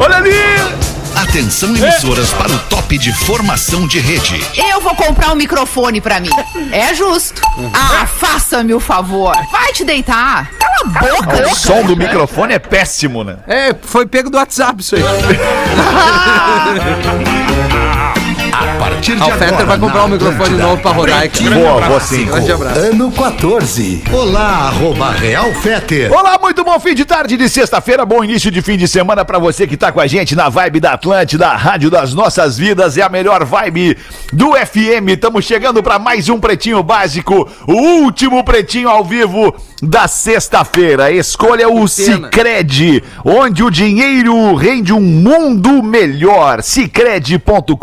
Olha ali! Atenção emissoras para o top de formação de rede. Eu vou comprar um microfone pra mim. É justo. Ah, faça-me o favor. Vai te deitar. Cala a boca. O som do microfone é péssimo, né? É, foi pego do WhatsApp isso aí. A partir de o agora. Fetter vai comprar um microfone Atlântida, novo pra rodar. cara. Boa, vou sim. Grande abraço. Ano 14. Olá, arroba Real Feter. Olá, muito bom fim de tarde de sexta-feira, bom início de fim de semana pra você que tá com a gente na vibe da Atlântida, a rádio das nossas vidas, é a melhor vibe do FM. Estamos chegando pra mais um Pretinho Básico, o último Pretinho ao vivo da sexta-feira. Escolha o. Sicredi, onde o dinheiro rende um mundo melhor. Sicredi.com.br.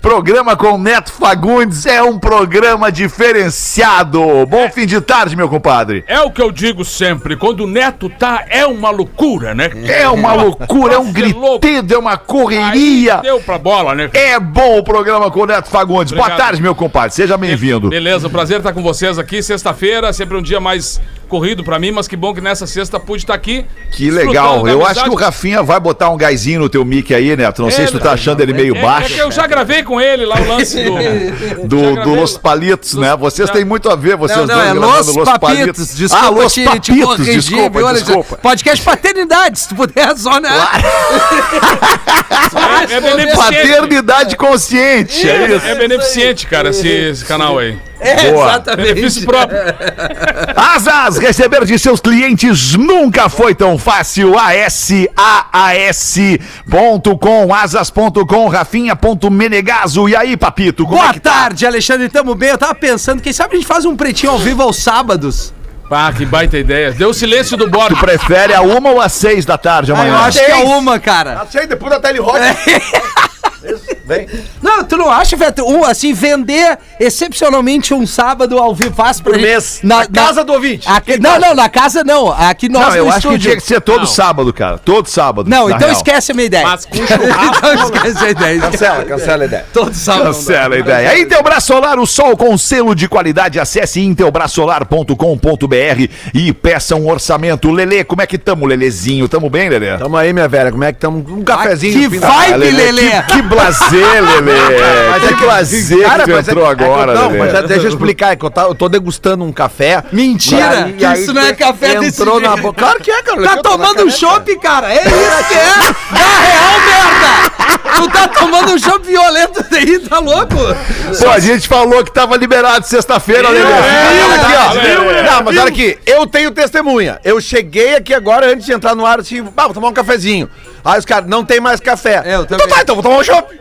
Programa com Neto Fagundes é um programa diferenciado. Bom fim de tarde, meu compadre. É o que eu digo sempre, quando o Neto tá, é uma loucura, né? É uma loucura, é um Nossa, é é uma Aí correria. deu pra bola, né? É bom o programa com o Neto Fagundes. Boa Obrigado. tarde, meu compadre. Seja bem-vindo. Beleza, prazer estar com vocês aqui. Sexta-feira, sempre um dia mais corrido pra mim, mas que bom que nessa sexta pude estar aqui. Que legal. Eu amizade. acho que o Rafinha vai botar um gásinho no teu mic aí, Neto. Não sei se tu tá achando ele meio É, baixo. é que eu já gravei com ele lá o lance do. Do, do Los Palitos, né? Vocês já- têm muito a ver, vocês Não, não, dois é gravando Los Papitos. Desculpa ah, Los te, Papitos, te corrigir, desculpa, Alexandre? desculpa. Podcast Paternidade, se tu puder, só, né? É, é beneficente. Paternidade consciente, é isso. É beneficente, cara, esse, esse canal aí. É, Boa. exatamente. Benefício próprio. Asas, receber de seus clientes nunca foi tão fácil. ASAAS.com, asas.com, rafinha.menegaso. E aí, papito, como Boa é que tá? tarde, Alexandre. Tamo bem? Eu tava pensando, quem sabe a gente faz um pretinho ao vivo aos sábados? Ah, que baita ideia. Deu o silêncio do Borg. Tu prefere a uma ou às seis da tarde Ah, amanhã? eu acho que é uma, cara. Sei, depois da Tele Rock. Não, tu não acha, Veto? Um, assim, vender excepcionalmente um sábado ao vivo faz pra Por mês. Na, Na casa do ouvinte. Aqui, não, não, na casa não. Aqui nós Não, eu acho que estúdio. tinha que ser todo sábado, cara. Todo sábado. Não, então real. esquece a minha ideia. Mas com churrasco. então esquece a ideia. Cancela, cancela a ideia. Todo sábado. não. Cancela a ideia. Intelbras Solar, o sol com selo de qualidade. Acesse intelbrasolar.com.br e peça um orçamento. Lelê, como é que tamo, Lelezinho? Tamo bem, Lelê? Tamo aí, minha velha. Como é que tamo? Um cafezinho. que no fim da- vai- Ah, Lelê. Que, que blazer, Lelê. que blazer Cara, que tu mas é entrou que- é que eu- agora, Não, Lelê. mas deixa eu explicar. É que eu, tá- eu tô degustando um café. Mentira, E que aí isso não é café desse Entrou na boca. Claro que é, cara. Tá Eu tomando um chopp, cara? É isso que é? Na real, merda! Tu tá tomando um chopp violento daí, tá louco? Pô, a gente falou que tava liberado sexta-feira, Lelê. Ó. Viu? Não, mas olha aqui, eu tenho testemunha. Eu cheguei aqui agora, antes de entrar no ar, assim, ah, vou tomar um cafezinho. Aí os caras, não tem mais café. É, eu então tá, então vou tomar um chopp.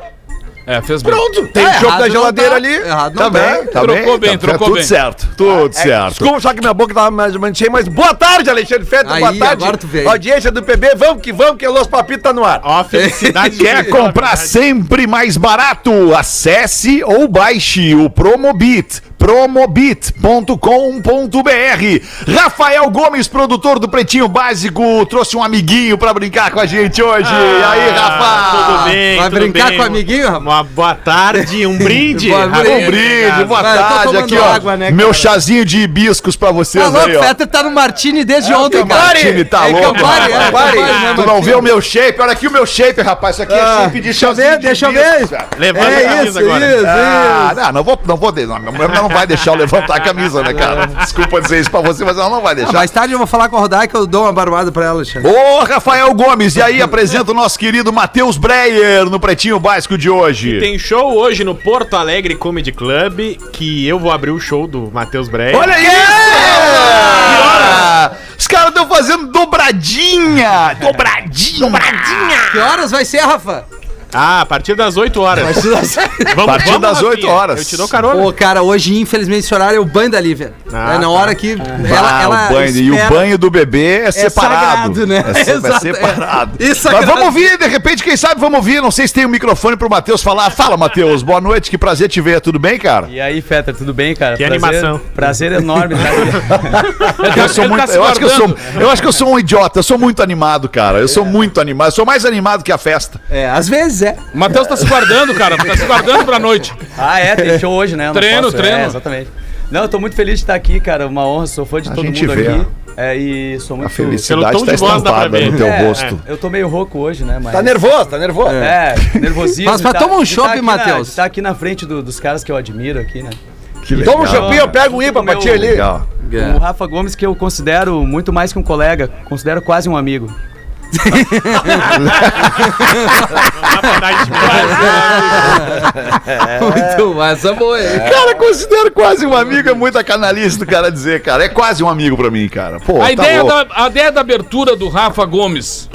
É, fez bem. Pronto, tem É, chopp errado da geladeira tá. ali. Errado não também. tá. Tá Trocou bem, Tá trocou tudo bem. certo, tudo É, certo. Desculpa, só que minha boca tava mais ou menos cheia, mas boa tarde, Alexandre Fetter, Aí, boa tarde. agora tu veio. Audiência do PB, vamos que vamos, que o Los Papito tá no ar. Ó, felicidade de Quer comprar sempre mais barato? Acesse ou baixe o Promobit promobit.com.br Rafael Gomes, produtor do Pretinho Básico, trouxe um amiguinho pra brincar com a gente hoje. e aí, Rafa? Tudo bem, Vai tudo brincar bem? com o amiguinho, rapaz? Uma boa tarde, um brinde. Boa- Rafa. Um brinde, boa tô tarde aqui, ó. água, né, Meu cara? chazinho de hibiscos pra vocês Tá louco, aí, ó. Tá no Martini desde É, ontem, o cara. Martini tá É louco. Campari, é, Campari. Campari, né, Tu não vê o meu shape? Olha aqui o meu shape, rapaz. Isso aqui é Ah, shape de deixa eu chazinho ver, de deixa eu ver. Levanta a É camisa isso, agora. isso, Ah, não, não vou, não vou, não, minha mulher não vai deixar eu levantar a camisa, né, cara? Desculpa dizer isso pra você, mas ela não vai Ah, deixar. mais tarde eu vou falar com a Rodai que eu dou uma barbada pra ela, Alexandre. Ô, Rafael Gomes, e aí apresenta o nosso querido Matheus Breyer no Pretinho Básico de hoje. Tem show hoje no Porto Alegre Comedy Club, que eu vou abrir o show do Matheus Breyer. Olha isso! Ah, Os caras estão fazendo dobradinha! Dobradinha! Dobradinha! Que horas vai ser, Rafa? Ah, a partir das 8 horas. Vamos, A partir das Rafinha. 8 horas. Eu te dou carona. Pô, cara, hoje, infelizmente, esse horário é o banho da Lívia. Ah, é na tá. hora que ela, Ah, ela o banho, e o banho do bebê é, separado. sagrado, né? É, se- é Exato, separado. é. Mas vamos ouvir, de repente, quem sabe vamos ouvir. Não sei se tem um microfone pro Matheus falar. Fala, Matheus. Boa noite, que prazer te ver. Tudo bem, cara? E aí, Fetter, tudo bem, cara? Que Prazer- animação. Prazer enorme aqui. Eu, sou muito, eu, acho que eu, sou, eu acho que eu sou um idiota. Eu sou muito animado, cara. Eu sou muito animado. Eu sou mais animado que a festa. É, às vezes é. O Matheus tá se guardando, cara. Tá se guardando pra noite. Ah, é, tem show hoje, né? Eu Treino, treino. É, exatamente. Não, eu tô muito feliz de estar aqui, cara. Uma honra, sou fã de A todo gente mundo vê. aqui. É, e sou A muito... felicidade Pelo tom tá de voz dá pra estampada no teu É, rosto. Eu tô meio rouco hoje, né? Mas... Tá nervoso, tá nervoso. É, nervosismo. Mas- mas de toma um chopp, aqui Matheus. Tá aqui na frente do- dos caras que eu admiro aqui, né? Que Toma um champinho, eu pego um IPA pra ti ali. Legal. É. O Rafa Gomes, que eu considero muito mais que um colega, considero quase um amigo. Muito, é boa, hein? Cara, considero quase um amigo, é muita canalice do cara dizer, cara. É quase um amigo pra mim, cara. Pô, A tá ideia, da, a ideia da abertura do Rafa Gomes.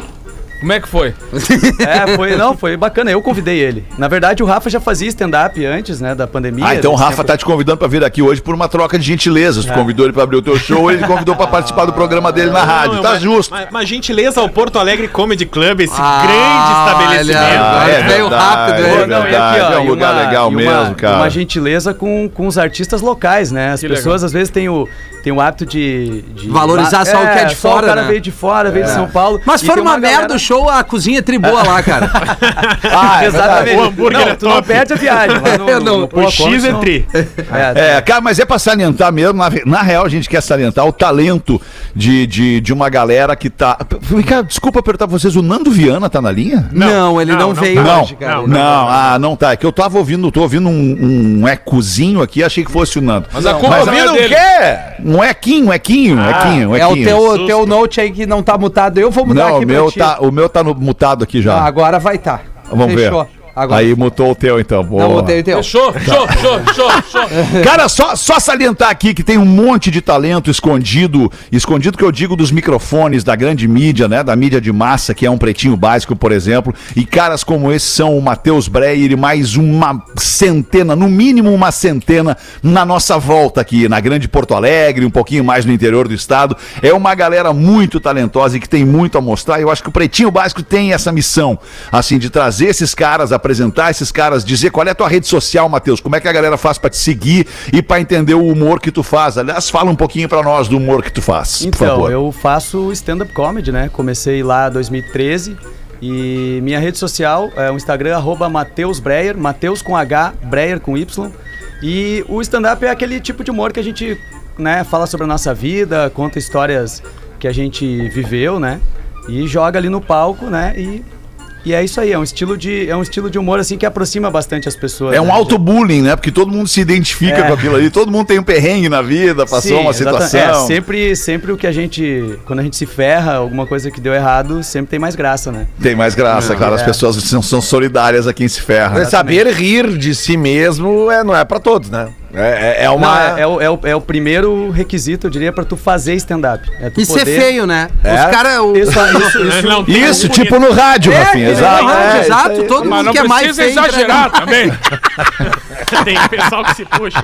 Como é que foi? É, foi, não, foi bacana. Eu convidei ele. Na verdade, o Rafa já fazia stand-up antes, né, da pandemia. Ah, então o Ele Rafa sempre- tá te convidando pra vir aqui hoje por uma troca de gentilezas. Tu convidou ele pra abrir o teu show, ele convidou pra participar do programa dele na rádio. Não, Tá mas- justo. Mas, mas gentileza ao Porto Alegre Comedy Club, esse Ah, grande estabelecimento. Ah, é veio rápido, é não, e verdade, é um lugar legal e mesmo, cara. Uma gentileza com, com os artistas locais, né? As Que pessoas às vezes têm o, têm o hábito de, de- Valorizar só o que é de só fora, O cara né? veio de fora, veio de São Paulo. Mas foi uma, merda galera- o show, a cozinha tri boa lá, cara. Ah, é Exatamente. O hambúrguer não, é tu não top. perde a viagem. No, não- no O X é não- tri. É, cara, mas é pra salientar mesmo, na, na real a gente quer salientar o talento de, de, de uma galera que tá... Vem cá, desculpa perguntar pra vocês, o Nando Viana tá na linha? Não, ele não, não, não veio Não, hoje, cara. não, ah, não tá. É que eu tava ouvindo, tô ouvindo um, um ecozinho aqui, achei que fosse o Nando. Mas a culpa Mas não é ouvindo o dele. quê? Um equinho, um equinho, um equinho, um É o equinho. teu, teu note aí que não tá mutado. Eu vou mudar Não, aqui o meu, pra ti. tá, o meu tá no- mutado aqui já. Ah, agora vai tá. Vamos Fechou. ver. Agora. Aí mutou o teu então. Boa. Não, mutei o teu. Fechou, fechou, fechou, fechou, fechou. Cara, só, só salientar aqui que tem um monte de talento escondido, escondido que eu digo dos microfones da grande mídia, né? Da mídia de massa, que é um pretinho básico, por exemplo. E caras como esse são o Matheus Breyer e mais uma centena, no mínimo uma centena, na nossa volta aqui, na grande Porto Alegre, um pouquinho mais no interior do estado. É uma galera muito talentosa e que tem muito a mostrar. E eu acho que o Pretinho Básico tem essa missão, assim, de trazer esses caras, apresentar esses caras, dizer qual é a tua rede social, Matheus, como é que a galera faz pra te seguir e pra entender o humor que tu faz. Aliás, fala um pouquinho pra nós do humor que tu faz, por Então, favor. eu faço stand-up comedy, né? Comecei lá em 2013 e minha rede social é o Instagram, arroba Mateus Breyer, Mateus com H, Breyer com Y. E o stand-up é aquele tipo de humor que a gente né, fala sobre a nossa vida, conta histórias que a gente viveu, né? E joga ali no palco, né? E, e é isso aí, é um estilo de, é um estilo de humor assim que aproxima bastante as pessoas. É um né? auto-bullying, né? Porque todo mundo se identifica É. com aquilo ali, todo mundo tem um perrengue na vida, passou Sim, uma situação. É, sempre, sempre o que a gente. Quando a gente se ferra, alguma coisa que deu errado, sempre tem mais graça, né? Tem mais graça, claro, as é. pessoas são, são solidárias a quem se ferra. Mas saber rir de si mesmo é, não é pra todos, né? É, é- é uma. Não, é, é o, é, o, é o primeiro requisito, eu diria, pra tu fazer stand-up. É tu E ser feio, né? É? Os caras. o- Isso, isso, isso. Não Isso, um tipo no rádio, Rafinha, É, exato. não, É, exato, todo Mas mundo não que é mais precisa feio. exagerar também. Tem pessoal que se puxa.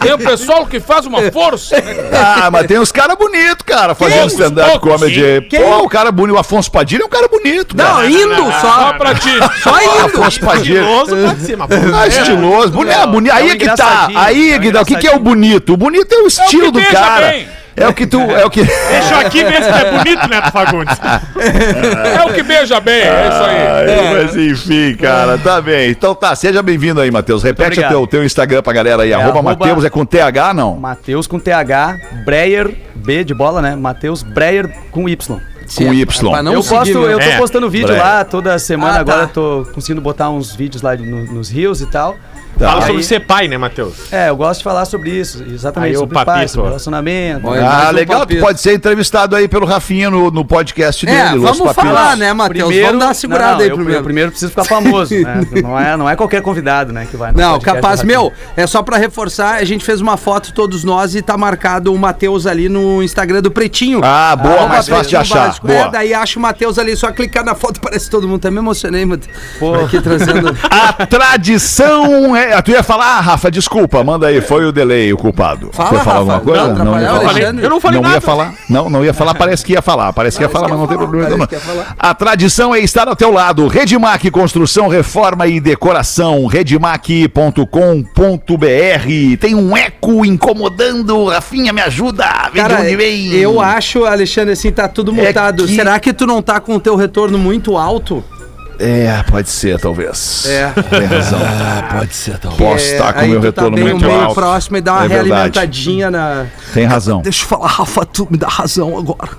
Tem o pessoal que faz uma força. né? Ah, mas tem uns caras bonitos, cara, fazendo stand-up comedy. sim. Pô, o cara bonito, o Afonso Padilha é um cara bonito, Não, cara. indo Só só. pra ti. Só indo. Afonso Padilha. Estiloso pode ser, mas Ah, estiloso, bonito, é, bonito. Aí É é que tá. Aí, é Guidão, o que, que é o bonito? O bonito é o estilo do cara. bem. É o que tu. É o que. Deixa aqui se tu é bonito, Neto Fagundes. É o que beija bem, é isso aí. Ai, Mas enfim, cara, tá bem. Então tá, seja bem-vindo aí, Matheus. Repete o teu, teu Instagram pra galera aí. arroba, arroba- Matheus, é com TH, não? Matheus com TH, Breyer, B de bola, né? Matheus Breyer com Y. Com Y. Pra não eu seguir, posto, né? eu tô É, postando vídeo Breyer. lá toda semana, Ah, tá. agora eu tô conseguindo botar uns vídeos lá no- nos rios e tal. Fala Aí- sobre ser pai, né, Matheus? É, eu gosto de falar sobre isso, exatamente, Aí, sobre o papito, sobre relacionamento. Olha, Ah, legal, tu pode ser entrevistado aí pelo Rafinha no, no podcast dele, É, Los vamos Papitos. falar, né, Matheus? Vamos dar uma segurada não, aí eu, primeiro. Eu primeiro preciso ficar famoso, né? Não é, não é qualquer convidado, né, que vai no Não, capaz, meu, é só pra reforçar, a gente fez uma foto todos nós e tá marcado o Matheus ali no Instagram do Pretinho. Ah, boa, Arroba mais fácil de achar, Básico. boa. É, daí acha o Matheus ali, só clicar na foto, parece todo mundo. Até me emocionei, Matheus. Pô, aqui trazendo... A tradição é. Tu ia falar, ah, Rafa, desculpa, manda aí, foi o delay o culpado. Fala, Tu ia falar Rafa, alguma coisa? não, ia atrapalhar o falar. Alexandre. Eu não falei não nada. ia falar. Não, não ia falar, parece que ia falar. Parece que ia falar, mas não tem problema. nenhum. A tradição é estar ao teu lado. Redmac Construção, Reforma e Decoração. Redmac.com.br. Tem um eco incomodando. Rafinha, me ajuda. Vem de Cara, onde vem. eu acho, Alexandre, assim, tá tudo É mutado. que- Será que tu não tá com o teu retorno muito alto? É, pode ser, talvez. É. Tem razão. Pode ser, talvez. Posso estar com o meu tá retorno bem muito meio alto. próximo e dá uma É realimentadinha na... Tem razão. Deixa eu falar, Rafa, tu me dá razão agora.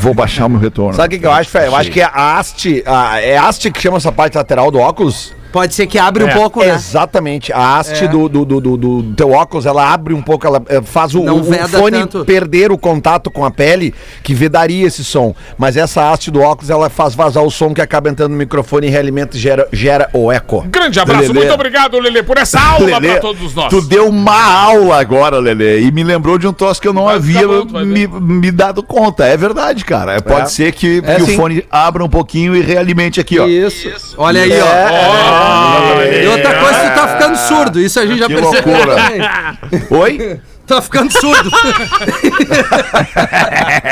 Vou baixar o meu retorno. Sabe o que, que eu acho, Fé? Eu acho que é a haste. a- é haste que chama essa parte lateral do óculos? Pode ser que abre um É. pouco, né? Exatamente. A haste É. do, do, do, do- do teu óculos, ela abre um pouco, ela eh, faz o, o- fone tanto. perder o contato com a pele, que vedaria esse som. Mas essa haste do óculos, ela faz vazar o som que acaba entrando no microfone e realimenta e gera, gera o eco. Grande abraço, Lelê. muito obrigado, Lelê, por essa aula Lelê, pra todos nós. Tu deu uma aula agora, Lelê, e me lembrou de um troço que eu não Vai havia bom, me, me dado conta. É verdade, cara. Pode É. ser que, É, que o fone abra um pouquinho e realimente aqui, ó. Isso. Olha aí, ó. É. E outra coisa, tu tá ficando surdo. Isso a gente já Que percebeu. loucura. Oi? Tá ficando surdo.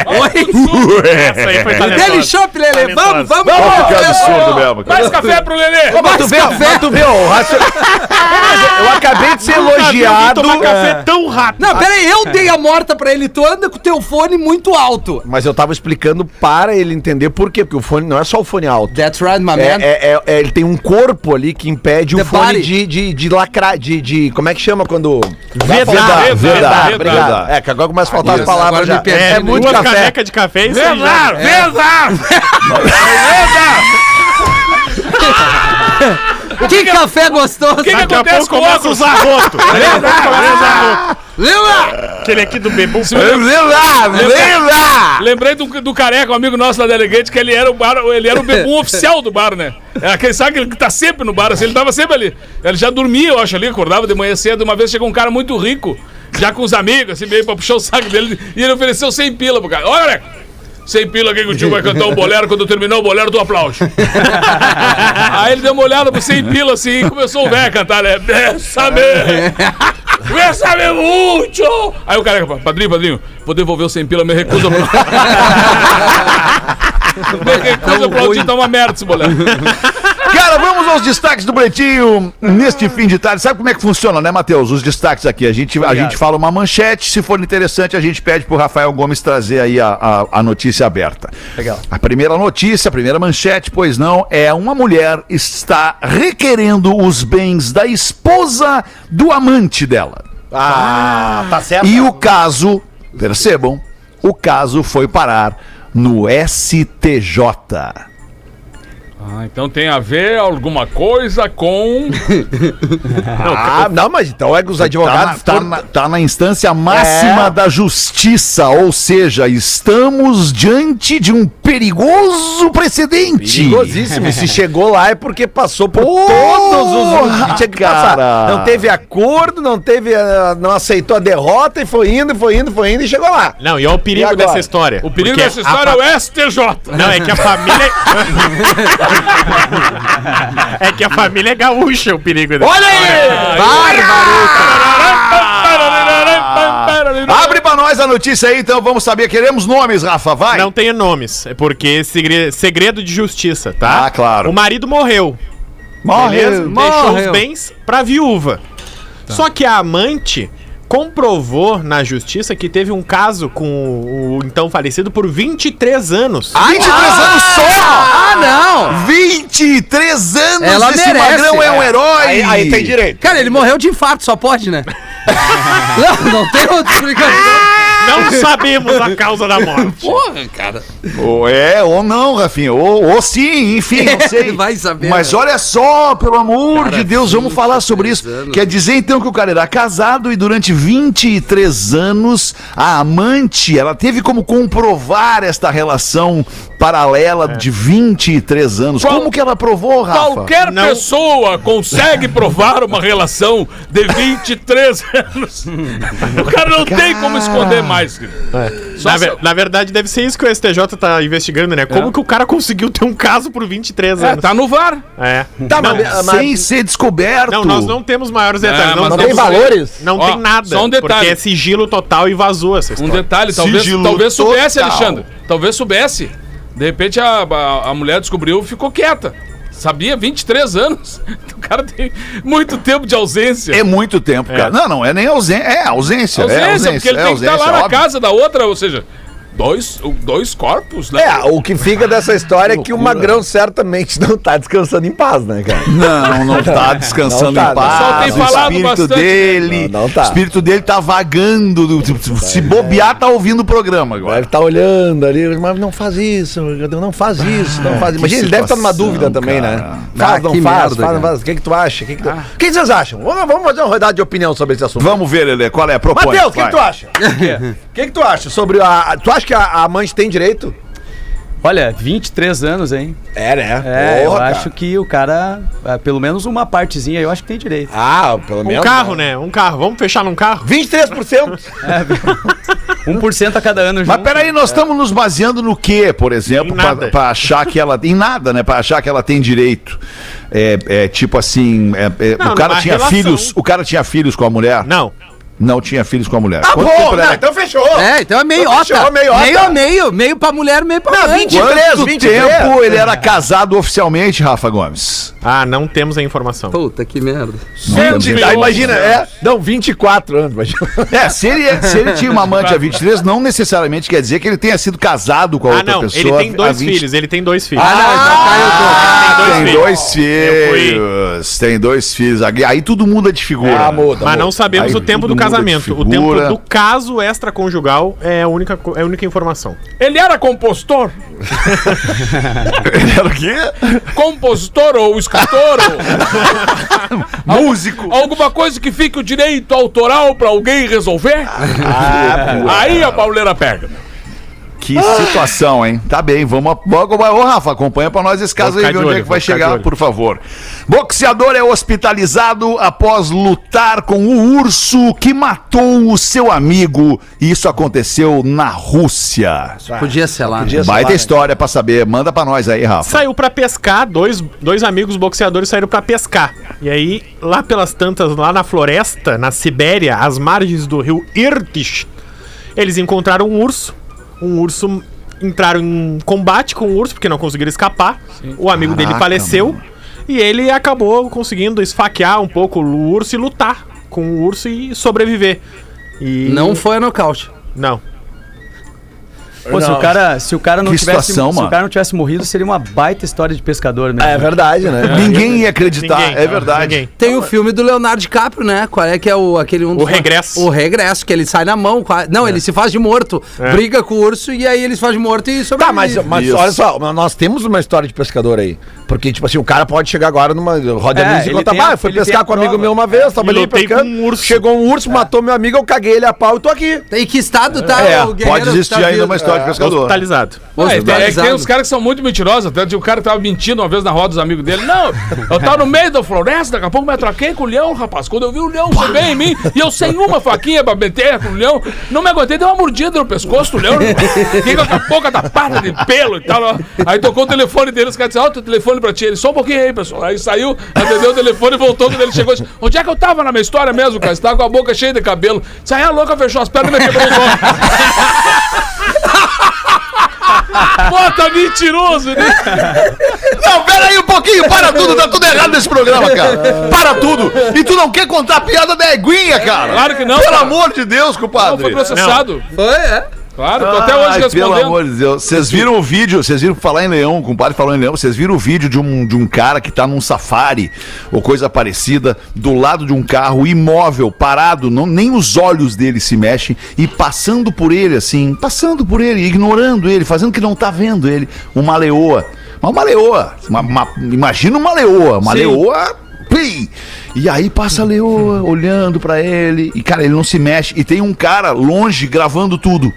Oi? Essa aí foi Dele. Shop, Lele. Vamos, vamos. Vamos. ficando absurdo mesmo. cara. Mais café pro Lelê! Mas tu vê, mas tu vê, o racio- eu acabei de ser elogiado. tomar café é, tão rápido. Não, pera aí, eu dei a morta pra ele. Tu anda com o teu fone muito alto. Mas eu tava explicando para ele entender por quê. Porque o fone não é só o fone alto. That's right, my É, man. é- é- é- ele tem um corpo ali que impede The o fone body. de, de, de lacrar, de, de. Como é que chama quando. Vedar, vedar, vedar, É, que agora começa a faltar as palavras já. É, É, muito Duas café. canecas de café, isso aí Verdade, verdade! Que café gostoso. O que, que Daqui a acontece pouco com o óculos? Verdade, começa a usar roto. Lembra? Aquele aqui do Bebum. Lembrei do, do careca, um amigo nosso da Delegate, que ele era o bar, ele era o bebum oficial do bar, né? É aquele, sabe que tá sempre no bar, assim, ele tava sempre ali. Ele já dormia, eu acho, ali, acordava de manhã cedo. Uma vez chegou um cara muito rico, já com os amigos, assim, meio pra puxar o saco dele, e ele ofereceu 100 pila pro cara. Olha, 100 pila aqui que o tio vai cantar um bolero, quando terminar o bolero, tu aplaude. Aí ele deu uma olhada pro 100 pila assim e começou o velho a cantar, né? Bésame! Bésame muito! Aí o cara, padrinho, padrinho, vou devolver o 100 pila, me recusa pra... me recusa pra aplaudir, tá uma merda esse bolero. Cara, vamos aos destaques do Pretinho neste fim de tarde. Sabe como é que funciona, né, Matheus? Os destaques aqui. A gente, a gente fala uma manchete, se for interessante, a gente pede pro Rafael Gomes trazer aí a, a, a notícia aberta. Legal. A primeira notícia, a primeira manchete, pois não, é uma mulher está requerendo os bens da esposa do amante dela. Ah, tá certo. E o caso, percebam, o caso foi parar no STJ. Ah, então tem a ver alguma coisa com. Ah, não, mas então é que os Tá na, advogados. tá na- tá na instância máxima É. da justiça, ou seja, estamos diante de um perigoso precedente. Perigosíssimo. E se chegou lá é porque passou por Porra, todos os que tinha que passar. Não teve acordo, não teve. ah, não aceitou a derrota e foi indo, foi indo, foi indo e chegou lá. Não, e olha o perigo dessa história. O perigo Porque dessa a história fa- é o STJ. Não, é que a família. é que a família é gaúcha o perigo dessa Olha aí! Abre pra nós a notícia aí, então vamos saber. Queremos nomes, Rafa, vai. Não tenho nomes, é porque segre- segredo de justiça, tá? Ah, claro. O marido morreu, Morre. beleza? Deixou Morreu. os bens pra viúva. Só que a amante comprovou na justiça que teve um caso com o, o então falecido por 23 anos. 23 anos só! Ah, não! 23 anos! Ela Esse merece. magrão é um herói! Aí, aí tem direito. Cara, ele morreu de infarto, só pode, né? não, não tem outra explicação. Não sabemos a causa da morte. Porra, cara. Ou é, ou não, Rafinha. Ou, ou sim, enfim, não sei. Vai saber, Mas né? olha só, pelo amor Cara, de Deus, vamos falar sobre isso. 23 anos. Quer dizer então que o cara era casado e durante 23 anos a amante, ela teve como comprovar esta relação paralela de 23 anos. Qual- como que ela provou, Rafa? Qualquer Não. pessoa consegue provar uma relação de 23 anos. O cara não tem como esconder mais. Só Na, ver- na verdade, deve ser isso que o STJ tá investigando, né? Como que o cara conseguiu ter um caso por 23 É, anos? tá no VAR. É. Tá, não, mas- mas- Sem ser descoberto. não, nós não temos maiores detalhes. É, não Não tem valores? não Ó, tem nada. só um detalhe. Porque é sigilo total e vazou essa Um história. detalhe, talvez, Sigilo talvez soubesse, total. Alexandre. Talvez soubesse. De repente a, a, a mulher descobriu e ficou quieta. Sabia, 23 anos. O cara tem muito tempo de ausência. É muito tempo, cara. Não, não é nem ausência. É ausência. ausência, é ausência porque ele é tem que estar ausência, lá na óbvio. casa da outra, ou seja, Dois, dois corpos, né? É, o que fica dessa história é que o Magrão certamente não tá descansando em paz, né, cara? Não, não tá descansando Não tá, em paz. o pessoal tem o falado espírito bastante. dele, Não, não tá. o espírito dele tá vagando. do- Se bobear, tá ouvindo o programa agora. Deve estar olhando ali, mas não faz isso, não faz isso, não faz isso. Imagina, ele deve estar numa situação, dúvida também, cara. né? Ah, Faz, não que faz, merda, faz, não cara. faz. O que, que tu acha? O que, que, tu... o que que vocês acham? Vamos, vamos fazer uma rodada de opinião sobre esse assunto. Vamos ver, Lelê, qual é? Propõe. Matheus, o que tu acha? O que, que tu acha sobre a. Tu acha que a, a amante tem direito? Olha, 23 anos, hein? É, né? É, eu Porra, acho cara. que o cara, ah, pelo menos uma partezinha, eu acho que tem direito. Ah, pelo Um menos. carro, né? Um carro. Vamos fechar num carro? 23%? 1% a cada ano Mas junto. peraí, nós estamos nos baseando no quê, por exemplo, pra achar que ela. Em nada, né? Pra achar que ela tem direito. É, é, tipo assim, é, é, Não, o cara tinha relação. filhos. O cara tinha filhos com a mulher? Não. Não tinha filhos com a mulher. Tá Quanto bom, tempo era- Então fechou. É, então é meio Então fechou, meio. Meio a meio. Meio pra mulher, meio pra Não, mãe. 20. 23, Quanto 23. tempo ele era casado oficialmente, Rafa Gomes? Ah, não temos a informação. Puta, que merda. Ah, e imagina, é. Não, 24 anos, imagina. É, se ele, se ele tinha uma amante a 23, não necessariamente quer dizer que ele tenha sido casado com a Ah, outra não. pessoa. Ele tem há dois 20 filhos. Ele tem dois filhos. Ah, não, já caiu todo. Tem Tem dois dois filhos. Tem dois filhos. Aí tudo muda de figura. Ah, né? muda. Mas não sabemos Aí o tempo do de casamento. O tempo do caso extraconjugal é a única, é a única informação. Ele era compositor? Ele era o quê? Compositor ou escritor? ou Músico. alguma coisa que fique o direito autoral pra alguém resolver? Ah, Aí a pauleira pega. Que situação, hein? Tá bem, vamos. Ô, Rafa, acompanha pra nós esse caso aí, ver de onde olho, é que vai chegar, por favor. Boxeador é hospitalizado após lutar com o urso que matou o seu amigo. Isso aconteceu na Rússia. Podia ser lá. Podia né? ser. Baita lá, história pra saber. Manda pra nós aí, Rafa. Saiu pra pescar, dois, dois amigos boxeadores saíram pra pescar. E aí, lá pelas tantas, lá na floresta, na Sibéria, às margens do rio Irtysh, eles encontraram um urso. Um urso. Entraram em combate com o urso, porque não conseguiram escapar. O amigo dele Caraca, faleceu. mano. E ele acabou conseguindo esfaquear um pouco o urso e lutar com o urso e sobreviver. E... Não foi a nocaute. Não. Pô, se o cara, se o cara não Que tivesse, situação, se mano. o cara não tivesse morrido, seria uma baita história de pescador mesmo. É verdade, né? Ninguém ia acreditar, Ninguém, é verdade. ninguém. Tem o filme do Leonardo DiCaprio, né? Qual é que é o aquele um O Regresso. O regresso, que ele sai na mão. Não, ele se faz de morto. É. Briga com o urso e aí ele se faz de morto e sobrevive. Tá, mas, mas Isso. olha só, nós temos uma história de pescador aí. Porque, tipo assim, o cara pode chegar agora numa roda É, de amigos e contar, ah, fui ele pescar com um amigo meu uma vez, tava E ali pescando. com um urso. Chegou um urso, matou meu amigo, eu caguei ele a pau e tô aqui. E que estado tá É, o pode existir tá ainda uma história de pescador. Hospitalizado. É, tem, é que tem Hospitalizado. uns caras que são muito mentirosos. Até tinha o cara que tava mentindo uma vez na roda dos amigos dele. Não, eu tava no meio da floresta, daqui a pouco me atraquei com o leão, rapaz. Quando eu vi o leão chegar em mim, e eu sem uma faquinha pra meter com o leão, não me aguentei, dei uma mordida no pescoço do leão. Fiquei com a boca tapada de pelo e tal. ó. Aí tocou o telefone dele, os caras disseram, ó, teu telefone pra ti. Ele, só um pouquinho aí, pessoal. Aí saiu, atendeu o telefone e voltou. Quando ele chegou, disse, onde é que eu tava na minha história mesmo, cara? Você tava com a boca cheia de cabelo. Saia louca, fechou as pernas e me quebrou os olhos. Bota mentiroso, né? Não, pera aí um pouquinho, para tudo, tá tudo errado nesse programa, cara. Para tudo. E tu não quer contar a piada da eguinha, cara? Claro que não, Pelo cara. amor de Deus, Não, compadre. foi processado. Foi, é. Claro, tô até hoje Ai, pelo respondendo. amor de Deus. Vocês viram o vídeo, vocês viram falar em leão, o compadre falou em leão, vocês viram o vídeo de um, de um cara que tá num safari ou coisa parecida, do lado de um carro imóvel, parado, não, nem os olhos dele se mexem e passando por ele assim, passando por ele, ignorando ele, fazendo que não tá vendo ele, uma leoa. Uma leoa, uma, uma- imagina uma leoa, uma Sim. leoa Pim! E aí passa a leoa olhando pra ele. E, cara, ele não se mexe. E tem um cara longe gravando tudo.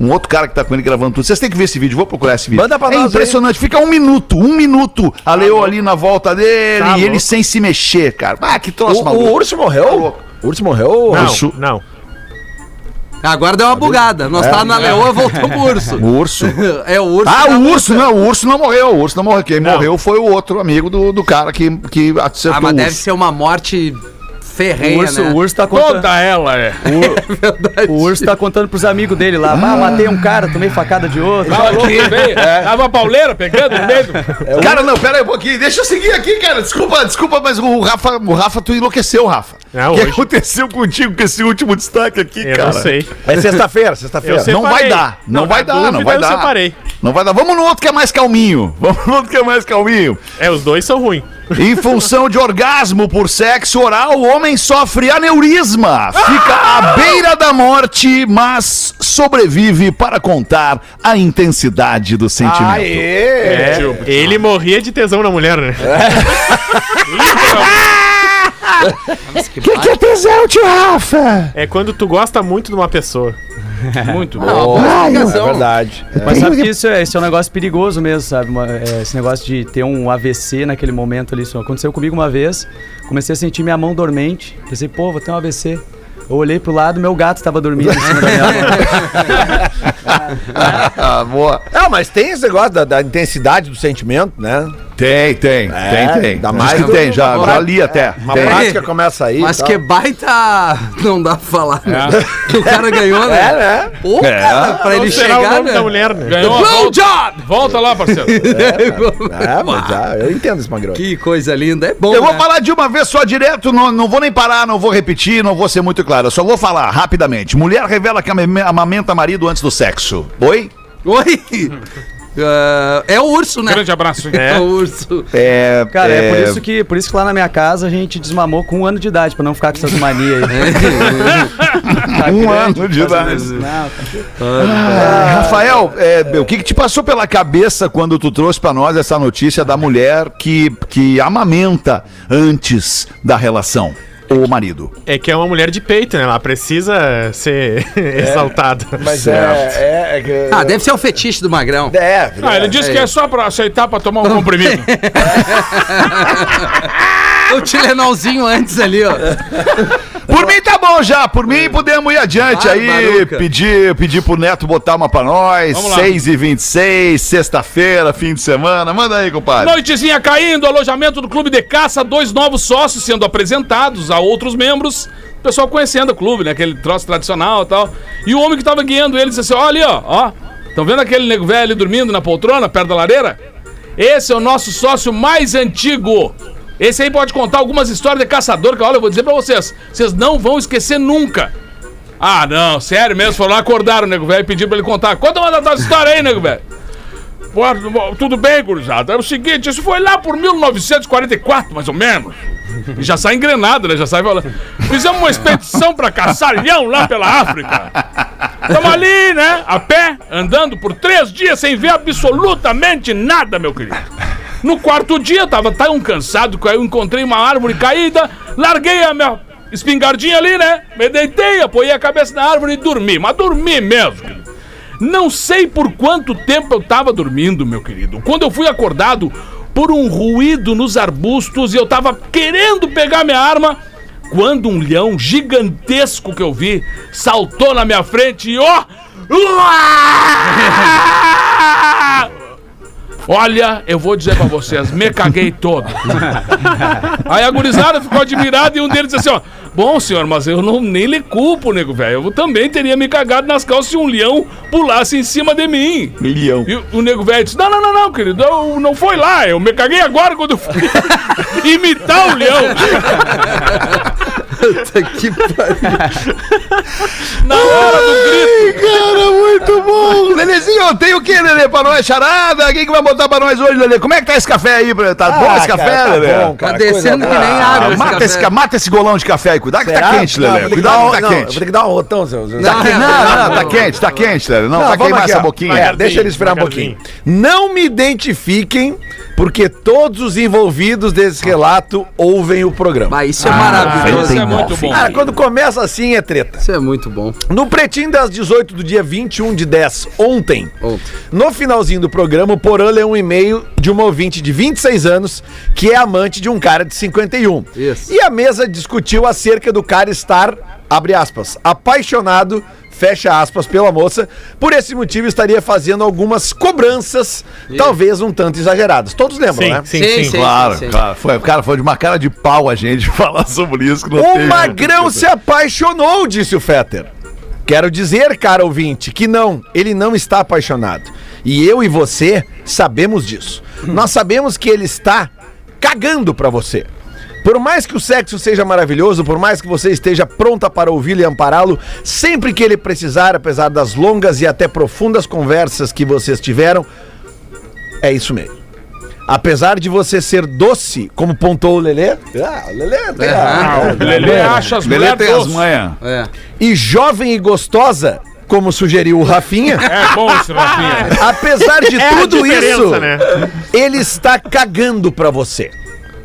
Um outro cara que tá com ele gravando tudo. Vocês têm que ver esse vídeo, vou procurar esse vídeo. Manda pra é nós aí. impressionante. Fica um minuto, um minuto. A leoa ali na volta dele Tá e ele sem se mexer, cara. Ah, que O, troço o maluco. urso Tá morreu? louco. O urso morreu? Não, Urso. não. Agora deu uma bugada. Nós tá na leoa, voltou pro urso. O urso. É o urso. Ah, tá o urso, não, o urso não morreu, o urso não morreu. Quem Não. morreu foi o outro amigo do, do cara que, que acertou Ah, mas o deve urso. ser uma morte ferrenha, O urso, né? o urso tá contando. Toda ela é. O urso tá contando pros amigos dele lá. Ah, matei um cara, tomei facada de outro. Tava aqui, veio. Tava a pauleira pegando no meio. do- Cara, não, pera aí um pouquinho. Deixa eu seguir aqui, cara. Desculpa, desculpa, mas o Rafa, o Rafa, tu enlouqueceu, Rafa. Ah, o que hoje. aconteceu contigo com esse último destaque aqui, Eu cara? não sei. É sexta-feira, sexta-feira. Eu. Não vai dar, não, Não, vai dar, não vai eu dar. separei. Não vai dar. Vamos no outro que é mais calminho. Vamos no outro que é mais calminho. É, os dois são ruins. Em função de orgasmo por sexo oral, o homem sofre aneurisma. Fica à beira da morte, mas sobrevive para contar a intensidade do sentimento. Aê! É, ele morria de tesão na mulher, né? O que, que é tesão, tio Rafa? É quando tu gosta muito de uma pessoa. Muito bom. Não, boa É explicação. verdade. Mas sabe que isso é, isso é um negócio perigoso mesmo, sabe? Uma- é, esse negócio de ter um AVC naquele momento ali. Isso aconteceu comigo uma vez. Comecei a sentir minha mão dormente. Pensei, pô, vou ter um AVC. Eu olhei pro lado, meu gato estava dormindo em cima da minha mão. Ah, boa. Ah, mas tem esse negócio da, da intensidade do sentimento, né? Tem, tem, É, tem, tem. dá Acho mais que tem, já, Agora- já li até. Uma Tem. prática começa aí. Mas e tal. que baita. Não dá pra falar, né? É. Que o cara ganhou, né? É, né? Pô, É. cara, pra ele chegar, o nome né? da mulher, né? Ganhou Blow volta. job! Volta lá, parceiro. É, mas já, eu entendo esse magrão. Que coisa linda. É bom, Eu vou né? falar de uma vez só direto, não, não vou nem parar, não vou repetir, não vou ser muito claro. Eu só vou falar rapidamente. Mulher revela que ama- amamenta marido antes do sexo. Oi? Oi! Ah, é o urso, né? Grande abraço. É o urso. É. Cara, é, por, isso que, por isso que lá na minha casa a gente desmamou com um ano de idade, pra não ficar com essas manias aí. Tá Um grande, ano de idade. Não, tá- Ah, Rafael, é, o que, que te passou pela cabeça quando tu trouxe pra nós essa notícia da mulher que, que amamenta antes da relação? O marido. É que é uma mulher de peito, né? Ela precisa ser exaltada. Mas Certo. é, é, é Ah, deve ser o fetiche do Magrão. É, Ah, ele disse que é só pra aceitar pra tomar um comprimido. O Tilenolzinho antes ali, ó. Por mim tá bom já, por mim podemos ir adiante Ah, aí, Baruca. pedir, pedir pro Neto botar uma pra nós, Vamos lá. 6 e 26 sexta-feira, fim de semana, manda aí, compadre. Noitezinha caindo, alojamento do Clube de Caça, dois novos sócios sendo apresentados a outros membros. O pessoal conhecendo o clube, né? Aquele troço tradicional e tal. E o homem que tava guiando ele disse assim: ó, ali, ó, ó. Estão vendo aquele nego velho ali dormindo na poltrona, perto da lareira? Esse é o nosso sócio mais antigo. Esse aí pode contar algumas histórias de caçador que, olha, eu vou dizer pra vocês, vocês não vão esquecer nunca. Ah, não, sério mesmo, foram lá, acordaram o nego velho e pediram pra ele contar. Conta uma da tua história aí, nego velho. Tudo bem, gurizada. É o seguinte, isso foi lá por 1944, mais ou menos. E já sai engrenado, né? Já sai falando. Fizemos uma expedição pra caçar leão lá pela África. Estamos ali, né? A pé, andando por três dias sem ver absolutamente nada, meu querido. No quarto dia, tava tão cansado que eu encontrei uma árvore caída, larguei a minha espingardinha ali, né? Me deitei, apoiei a cabeça na árvore e dormi. Mas dormi mesmo. Não sei por quanto tempo eu tava dormindo, meu querido. Quando eu fui acordado por um ruído nos arbustos e eu tava querendo pegar minha arma, quando um leão gigantesco que eu vi saltou na minha frente e ó! Uá! Olha, eu vou dizer pra vocês, me caguei todo. Aí a gurizada ficou admirada e um deles disse assim, ó. Bom, senhor, mas eu não, nem lhe culpo, nego velho. Eu também teria me cagado nas calças se um leão pulasse em cima de mim. Milhão. E o nego velho disse: Não, não, não, não, querido, eu não foi lá. Eu me caguei agora quando fui imitar o leão. que pariu. Na hora do grito. Cara, muito bom. Lelezinho, tem o que, Lele, pra nós? Charada? Quem que vai botar pra nós hoje, Lele? Como é que tá esse café aí? Tá Ah, bom esse café, cara, tá Lele? bom, Tá cara, descendo que nem água. Ah, mata, café. esse, mata esse golão de café aí. Cuidado que tá Será? quente, Não, Lele. Cuidado que tá não, quente. Vou ter que dar um rotão, seu. Tá Não, quente. não, Não, não, tá quente, tá quente, Lele. Não, Não, vai vamos queimar aqui, essa boquinha. É, deixa ele esfriar um pouquinho. Não me identifiquem, porque todos os envolvidos desse relato ouvem o programa. Mas isso é Isso maravilhoso. é muito bom. Cara, quando começa assim é treta. Isso é muito bom. No Pretinho das 18 do dia 21 de 10, ontem, Ontem. no finalzinho do programa, o Porã leu um e-mail de uma ouvinte de 26 anos que é amante de um cara de 51. Isso. E a mesa discutiu acerca do cara estar, abre aspas, apaixonado fecha aspas, pela moça. Por esse motivo, estaria fazendo algumas cobranças, talvez um tanto exageradas. Todos lembram, Sim, né? sim, Sim, sim. sim. Claro, claro. Foi, cara, foi de uma cara de pau a gente falar sobre isso. Que não O teve- Magrão se apaixonou, disse o Fetter. Quero dizer, cara ouvinte, que não, ele não está apaixonado. E eu e você sabemos disso. Nós sabemos que ele está cagando pra você. Por mais que o sexo seja maravilhoso, por mais que você esteja pronta para ouvi-lo e ampará-lo, sempre que ele precisar, apesar das longas e até profundas conversas que vocês tiveram, é isso mesmo. Apesar de você ser doce, como pontuou o Lelê, ah, o Lelê, tem a- O Lelê acha as Lelê mulheres tem as manhas. É. e jovem e gostosa, como sugeriu o Rafinha, É bom esse Rafinha. apesar de É tudo isso, né? ele está cagando pra você.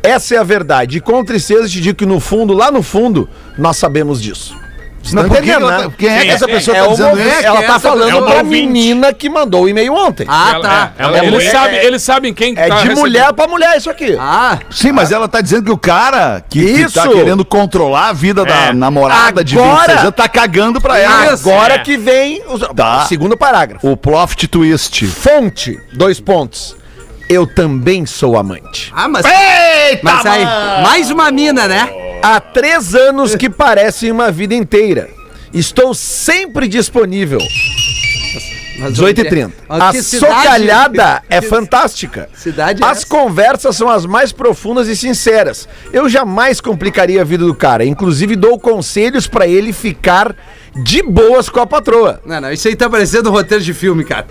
Essa é a verdade. E com tristeza te digo que no fundo, lá no fundo, nós sabemos disso. Você tá que que entendendo, ela né? tá- quem é que essa pessoa É tá uma- dizendo isso? ela tá falando é pra ouvinte. menina que mandou o e-mail ontem. Ah, Ela- tá. é, ela- É eles, mulher- sabem, é- eles sabem quem É tá de recebendo. mulher pra mulher isso aqui. Ah, Sim, mas ela tá dizendo que o cara que, que tá Isso. querendo controlar a vida da É. namorada de Agora- 26 anos tá cagando pra ela. Isso. Agora É. que vem o Tá. segundo parágrafo. O plot twist. Fonte, dois pontos. Eu também sou amante. ah mas, Eita, mas aí, mais uma mina, né? Há três anos que parecem uma vida inteira. Estou sempre disponível. Mas 18h30. Mas A que cidade- socalhada é fantástica. cidade é As essa? conversas são as mais profundas e sinceras. Eu jamais complicaria a vida do cara. Inclusive, dou conselhos pra ele ficar de boas com a patroa. Não, não, isso aí tá parecendo um roteiro de filme, cara.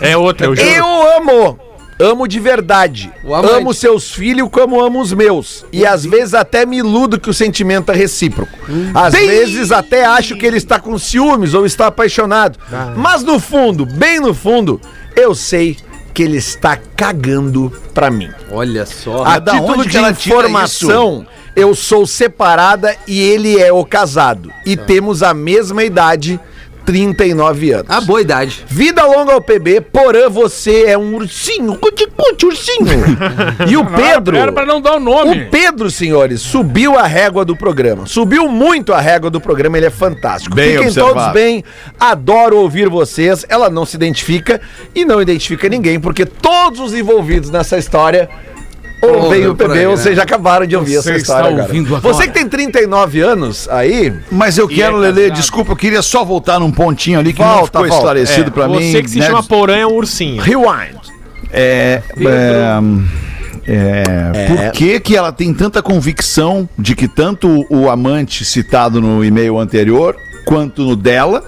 É outra, eu juro. Eu amo. Amo de verdade. Amo seus filhos como amo os meus. E às vezes até me iludo que o sentimento é recíproco. Às vezes até acho que ele está com ciúmes ou está apaixonado. Mas no fundo, bem no fundo, eu sei que ele está cagando pra mim. Olha só. A Mas da título onde de ela tira informação, eu sou separada e ele é o casado. E temos a mesma idade, 39 anos. Ah, boa idade. Vida longa ao PB, porã você é um ursinho, cuticute ursinho. e o Pedro, Era pra não dar o nome. o Pedro, senhores, subiu a régua do programa. Subiu muito a régua do programa, ele é fantástico. Bem Fiquem observado. todos bem, adoro ouvir vocês. Ela não se identifica e não identifica ninguém, porque todos os envolvidos nessa história ouvem Ouve o PB, programa. vocês já acabaram de ouvir Você essa história está ouvindo agora. Você que tem 39 anos aí, Mas eu quero, é Lelê, casado. desculpa, eu queria só voltar num pontinho ali que não Volta, ficou volta. esclarecido pra mim. Você que se né? chama Porã é um ursinho. rewind. É, é, é, Por que, que ela tem tanta convicção de que tanto o amante citado no e-mail anterior quanto no dela,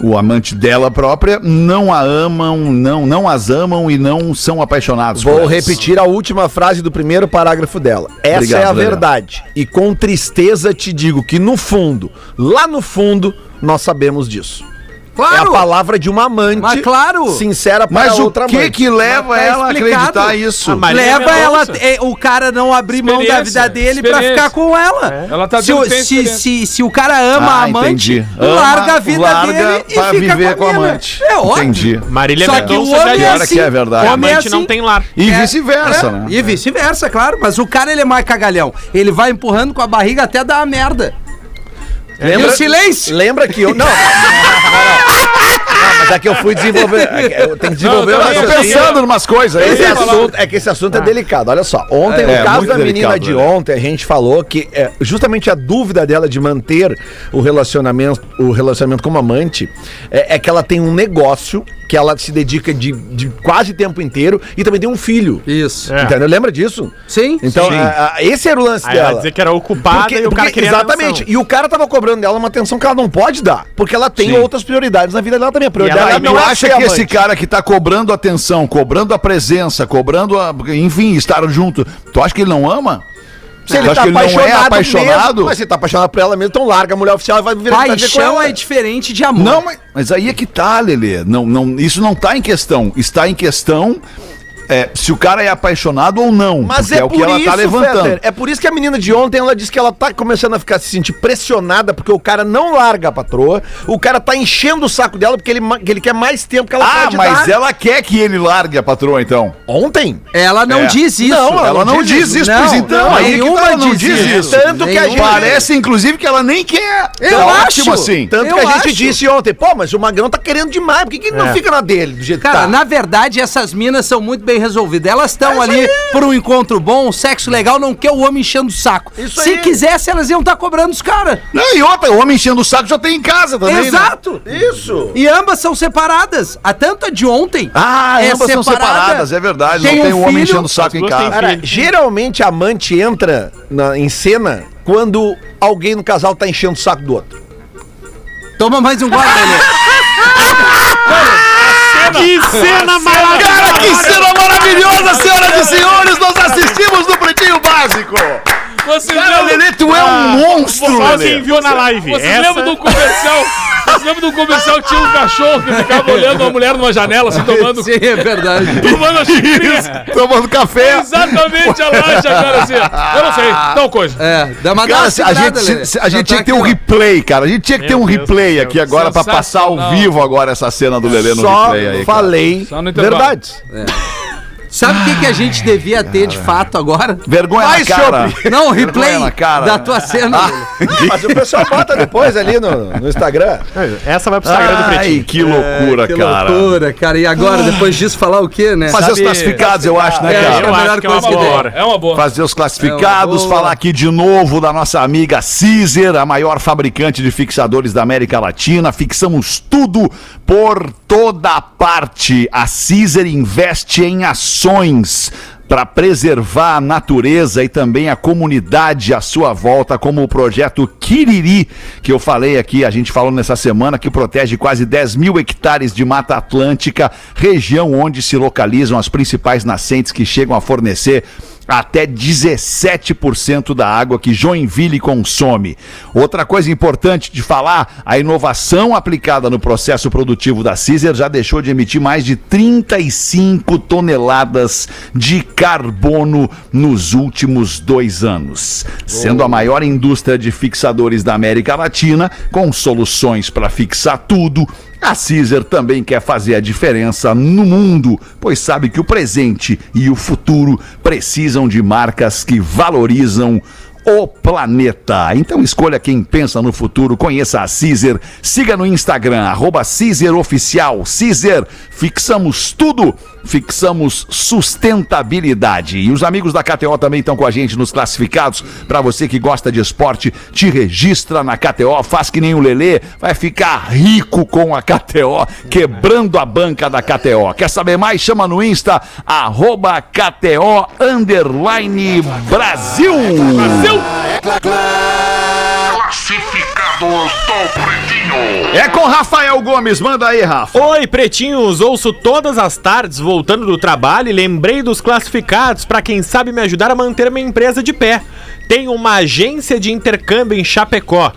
o amante dela própria, não a amam, não, não as amam e não são apaixonados Vou repetir a última frase do primeiro parágrafo dela. Essa Obrigado, é a Lelé. verdade. E com tristeza te digo que no fundo, lá no fundo, nós sabemos disso. É a Claro! palavra de uma amante Mas claro! sincera para Mas o outra que amante. que leva Mas tá ela a acreditar isso? Mas- Maria Leva ela, é, o cara não abrir mão da vida dele pra experiência. ficar com ela. Ela tá se, o- que se, se, se o cara ama Ah, a amante. Ama, larga a vida larga dele e pra fica viver com a com a amante. É óbvio. Entendi. Marília Só que o Mendonça já homem é assim. que é verdade. O O homem é amante não assim. tem lar. E É, vice-versa, é, né? E vice-versa, claro. Mas o cara, ele é mais cagalhão. Ele vai empurrando com a barriga até dar a merda. E o silêncio? Lembra que eu. Não! não, não, mas é que eu fui desenvolver. é que Eu tenho que desenvolver Não, eu Tô pensando em umas coisas aí. Esse assunto, é que esse assunto é delicado. Olha só, ontem, É, no caso da menina delicado, de né? ontem, a gente falou que é, justamente a dúvida dela de manter o relacionamento, o relacionamento como amante é, é que ela tem um negócio que ela se dedica de, de quase tempo inteiro e também tem um filho. Isso. É. Entendeu? Lembra disso? Sim. Então, Sim. a- a- esse era o lance Aí ela dela. dizer que era ocupada Porque- e o cara porque- queria exatamente. atenção. E o cara tava cobrando dela uma atenção que ela não pode dar. Porque ela tem Sim. outras prioridades na vida dela também. A prioridade ela- dela e não tu é acha ser que esse cara que tá cobrando atenção, cobrando a presença, cobrando a. Enfim, estar junto, tu acha que ele não ama? Se ele Tu acha tá que ele não é apaixonado, apaixonado? Mesmo, mas se ele tá apaixonado por ela mesmo, então larga a mulher oficial e vai viver Paixão ela. é diferente de amor. Não, mas, mas aí é que tá, Lelê. Não, não, isso não tá em questão. Está em questão é, se o cara é apaixonado ou não. Mas porque é, o por isso, levantando. Fetter, é por isso que a menina de ontem, ela disse que ela tá começando a ficar se sentir pressionada porque o cara não larga a patroa, o cara tá enchendo o saco dela porque ele, que ele quer mais tempo que ela Ah, pode mas dar. ela quer que ele largue a patroa, então. Ontem? Ela não É. diz isso. Não, Ela não diz isso, pois então. Aí que nenhuma ela não diz isso. isso. Tanto que a Nenhuma. gente- Parece, inclusive, que ela nem quer. Eu Tá acho. ótimo assim. Tanto Eu que a gente acho. disse ontem, pô, mas o Magrão tá querendo demais, por que, que ele não É. fica na dele, do jeito Cara, que tá? na verdade, essas minas são muito bem resolvidas. Elas estão ali por um encontro bom, um sexo legal, não quer o homem enchendo o saco. Isso Se aí. quisesse, elas iam estar cobrando os caras. Não, e outra, o homem enchendo o saco já tem em casa também. né? Exato. Isso. E ambas são separadas. A tanto a de ontem. Ah, é ambas são separada, separadas, é verdade. tem não tem um o homem enchendo o saco em casa. Cara, geralmente a amante entra na- em cena quando alguém no casal tá enchendo o saco do outro. Toma mais um gole, Lelê. Que cena maravilhosa! Que cena maravilhosa, senhoras e senhores! Nós assistimos no Pretinho Básico! Você Cara, Lelê, tu é um monstro, Só Lelê. quem viu na live. Você Essa- lembra do comercial? Você lembra do comercial que tinha um cachorro que ficava olhando uma mulher numa janela, assim, tomando, Sim, é verdade. tomando a xicrinha? Tomando café. Exatamente a laje, cara, assim. Eu não sei, tal coisa. É, dá uma Cara, a gente, se- a gente tinha tá que ter um aqui, ó. replay, cara. A gente tinha que ter um replay aqui agora pra passar ao vivo agora essa cena do Lelê no Só replay aí. cara. falei Só no intervalo. verdades. Sabe o que, que a gente devia ter de fato agora? Vergonha Mais na cara. Não, o replay Vergonha na cara, da tua cena. Lelê. Mas o pessoal bota depois ali no, no Instagram. Essa vai pro Instagram do Ai, Pretinho. que loucura, que cara. loucura, cara. E agora, depois disso, falar o quê, né? Fazer os Sabe- classificados, eu acho, né, É, cara? é a melhor acho que é uma coisa que boa. tem. É uma boa. Fazer os classificados, É uma boa. falar aqui de novo da nossa amiga Caesar, a maior fabricante de fixadores da América Latina. Fixamos tudo por toda parte. A Caesar investe em ações para preservar a natureza e também a comunidade à sua volta, como o projeto Kiriri, que eu falei aqui, a gente falou nessa semana, que protege quase 10 mil hectares de Mata Atlântica, região onde se localizam as principais nascentes que chegam a fornecer até 17% da água que Joinville consome. Outra coisa importante de falar, a inovação aplicada no processo produtivo da Caesar já deixou de emitir mais de 35 toneladas de carbono nos últimos dois anos, sendo a maior indústria de fixadores da América Latina, com soluções para fixar tudo. A Caesar também quer fazer a diferença no mundo, pois sabe que o presente e o futuro precisam de marcas que valorizam o planeta. Então escolha quem pensa no futuro, conheça a Caesar, siga no Instagram, arroba Caesar Oficial. Caesar, fixamos tudo, fixamos sustentabilidade. E os amigos da KTO também estão com a gente nos classificados. Para você que gosta de esporte, te registra na KTO, faz que nem o Lelê, vai ficar rico com a KTO, quebrando a banca da KTO. Quer saber mais? Chama no Insta, arroba KTO underline Brasil. Brasil! É com Rafael Gomes, manda aí, Rafa. Oi, pretinhos! Ouço todas as tardes voltando do trabalho e lembrei dos classificados para quem sabe me ajudar a manter minha empresa de pé. Tem uma agência de intercâmbio em Chapecó.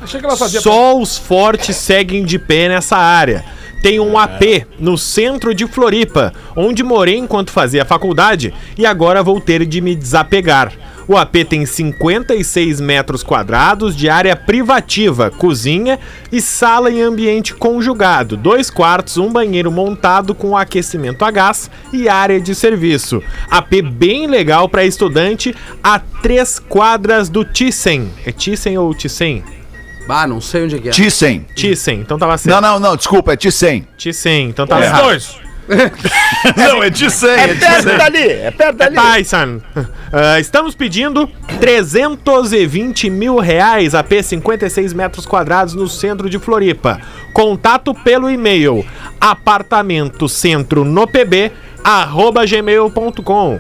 Só os fortes seguem de pé nessa área. Tem um AP no centro de Floripa, onde morei enquanto fazia faculdade e agora vou ter de me desapegar. O AP tem 56 metros quadrados de área privativa, cozinha e sala em ambiente conjugado, dois quartos, um banheiro montado com aquecimento a gás e área de serviço. AP bem legal para estudante a três quadras do Thyssen. É Thyssen ou Thyssen? Ah, não sei onde é que é. Thyssen. Thyssen, então tava certo. Não, não, não, desculpa, é Thyssen. Thyssen, então tava Os errado. dois. Não, é Thyssen. É Perto dali, é perto dali. Tyson. Ah, estamos pedindo 320 mil reais a P 56 metros quadrados no centro de Floripa. Contato pelo e-mail apartamento centro no pb arroba gmail.com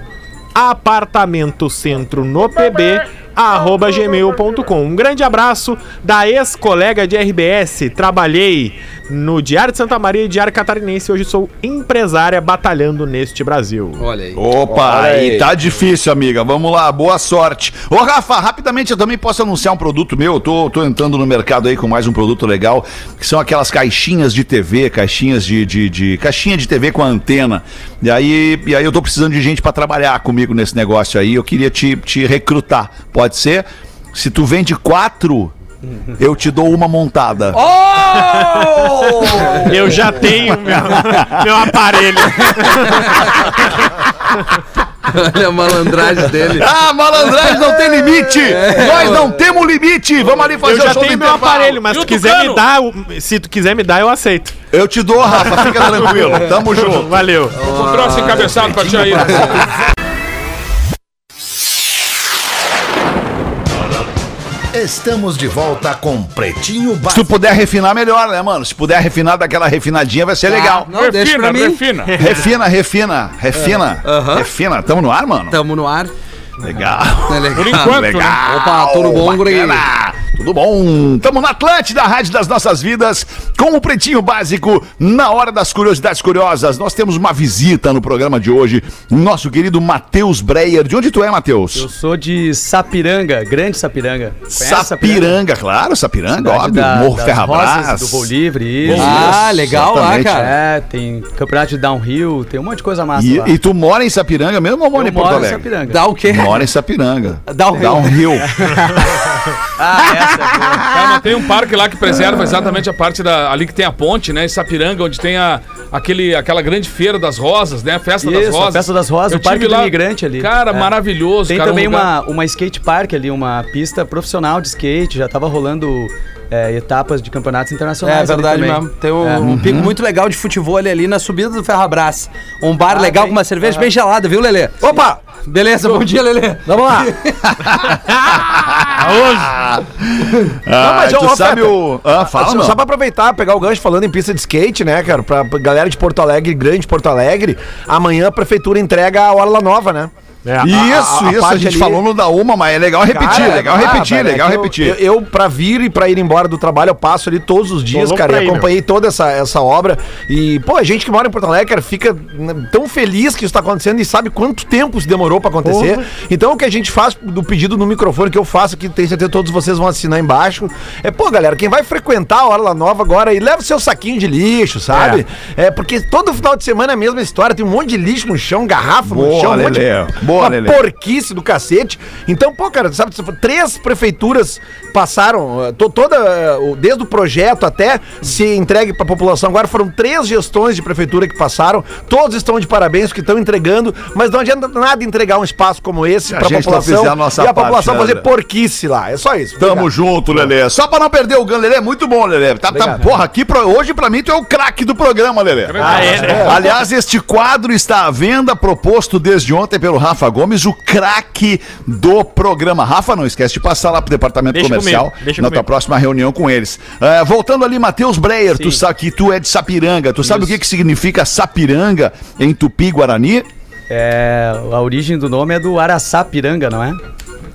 apartamento centro no pb gmail.com. Um grande abraço da ex-colega de RBS. Trabalhei no Diário de Santa Maria e Diário Catarinense. Hoje sou empresária batalhando neste Brasil. Olha aí. Opa, Olha aí. tá difícil, amiga. Vamos lá, boa sorte. Ô, Rafa, rapidamente eu também posso anunciar um produto meu. Eu tô, tô entrando no mercado aí com mais um produto legal, que são aquelas caixinhas de TV, caixinhas de, de, de- caixinha de TV com antena. E aí, e aí eu tô precisando de gente pra trabalhar comigo nesse negócio aí. Eu queria te, te recrutar. Pode ser? Se tu vende quatro, eu te dou uma montada. Eu já tenho meu, meu aparelho. Olha a malandragem dele. Ah, malandragem não tem limite! Nós não temos limite! Vamos ali fazer Eu já o show tenho do meu intervalo. aparelho, mas se o tu quiser me dar, o- se tu quiser me dar, eu aceito. Eu te dou, Rafa, fica tranquilo. Tamo junto. Valeu. Um troço encabeçado pra ti aí. Estamos de volta com Pretinho Se tu Básico. puder refinar, melhor, né, mano? Se puder refinar daquela refinadinha, vai ser legal. Não, deixa pra mim. refina. Refina, refina, refina. Aham. Refina. Tamo no ar, mano? Tamo no ar. Legal. É legal. Por enquanto, Legal. né? Opa, tudo bom, guri? Tudo bom? Tamo na Atlântida, Rádio das Nossas Vidas, com o Pretinho Básico, na hora das curiosidades curiosas. Nós temos uma visita no programa de hoje, nosso querido Matheus Breyer. De onde tu é, Matheus? Eu sou de Sapiranga, Grande Sapiranga. Conhece Sapiranga, claro, Sapiranga, Cidade óbvio. da- Morro das Ferrabras. Rosas, do voo livre, isso. Ah, legal lá, Exatamente. cara. É, tem campeonato de downhill, tem um monte de coisa massa lá. E, e tu mora em Sapiranga mesmo ou mora Eu em Porto moro em Alegre? Sapiranga. Dá o quê? Mora em Sapiranga. Dá o rio. Dá um rio. Ah, é. Cara, tem um parque lá que preserva exatamente a parte da. Ali que tem a ponte, né? Em Sapiranga, onde tem a, aquele, aquela grande feira das rosas, né? A festa das Isso, a rosas. Festa das Rosas, Eu o Parque tive do lá- Imigrante ali. Cara, É. maravilhoso. Tem cara, um também lugar- uma, uma skate park ali, uma pista profissional de skate, já tava rolando é, etapas de campeonatos É internacionais. ali verdade também. mesmo. Tem um, É. um pico muito legal de futebol ali na subida do Ferrabras. Um bar Ah, legal tem. com uma cerveja bem gelada, viu, Lelê? Opa! Beleza, bom dia, Lelê. Vamos lá. Ah, mas, tu ô, sabe o... Ah, fala, só, não. só pra aproveitar, pegar o gancho falando em pista de skate, né, cara? Pra galera de Porto Alegre, grande Porto Alegre, amanhã a prefeitura entrega a Orla Nova, né? É, Isso, a- a isso, a, gente ali- falou no da uma, mas é legal repetir, Cara, legal repetir, é legal repetir. Eu, eu, pra vir e pra ir embora do trabalho, eu passo ali todos os dias, cara, e meu. acompanhei toda essa, essa obra. E, pô, a gente que mora em Porto Alegre, cara, fica né, tão feliz que isso tá acontecendo e sabe quanto tempo isso demorou pra acontecer. Então, o que a gente faz do pedido no microfone que eu faço, que tenho certeza que todos vocês vão assinar embaixo, é, pô, galera, quem vai frequentar a Orla Nova agora e leva o seu saquinho de lixo, sabe? É. porque todo final de semana é a mesma história, tem um monte de lixo no chão, garrafa no Boa, chão, um monte de. Boa, uma Lelê. porquice do cacete. Então, pô, cara, sabe, três prefeituras passaram, eh, to- toda, eh, o- desde o projeto até se entregue pra população. Agora foram três gestões de prefeitura que passaram, todos estão de parabéns, que estão entregando, mas não adianta nada entregar um espaço como esse A pra gente não população a nossa e a parte, população né, fazer Lelê? porquice lá. É só isso. Tamo Obrigado. junto, Lelê. Só pra não perder o ganho, Lelê, muito bom, Lelê. Tá, tá, porra, aqui pro- hoje pra mim tu é o craque do programa, Lelê. Ah, é, né? Aliás, este quadro está à venda, proposto desde ontem pelo Rafa Gomes, o craque do programa. Rafa, não esquece de passar lá pro departamento Deixa comercial comigo, deixa na tua comigo. próxima reunião com eles. Ah, voltando ali, Matheus Breyer, tu sabe que tu é de Sapiranga. Tu sabe o que, que significa Sapiranga em Tupi-Guarani? É, a origem do nome é do Araçapiranga, não é?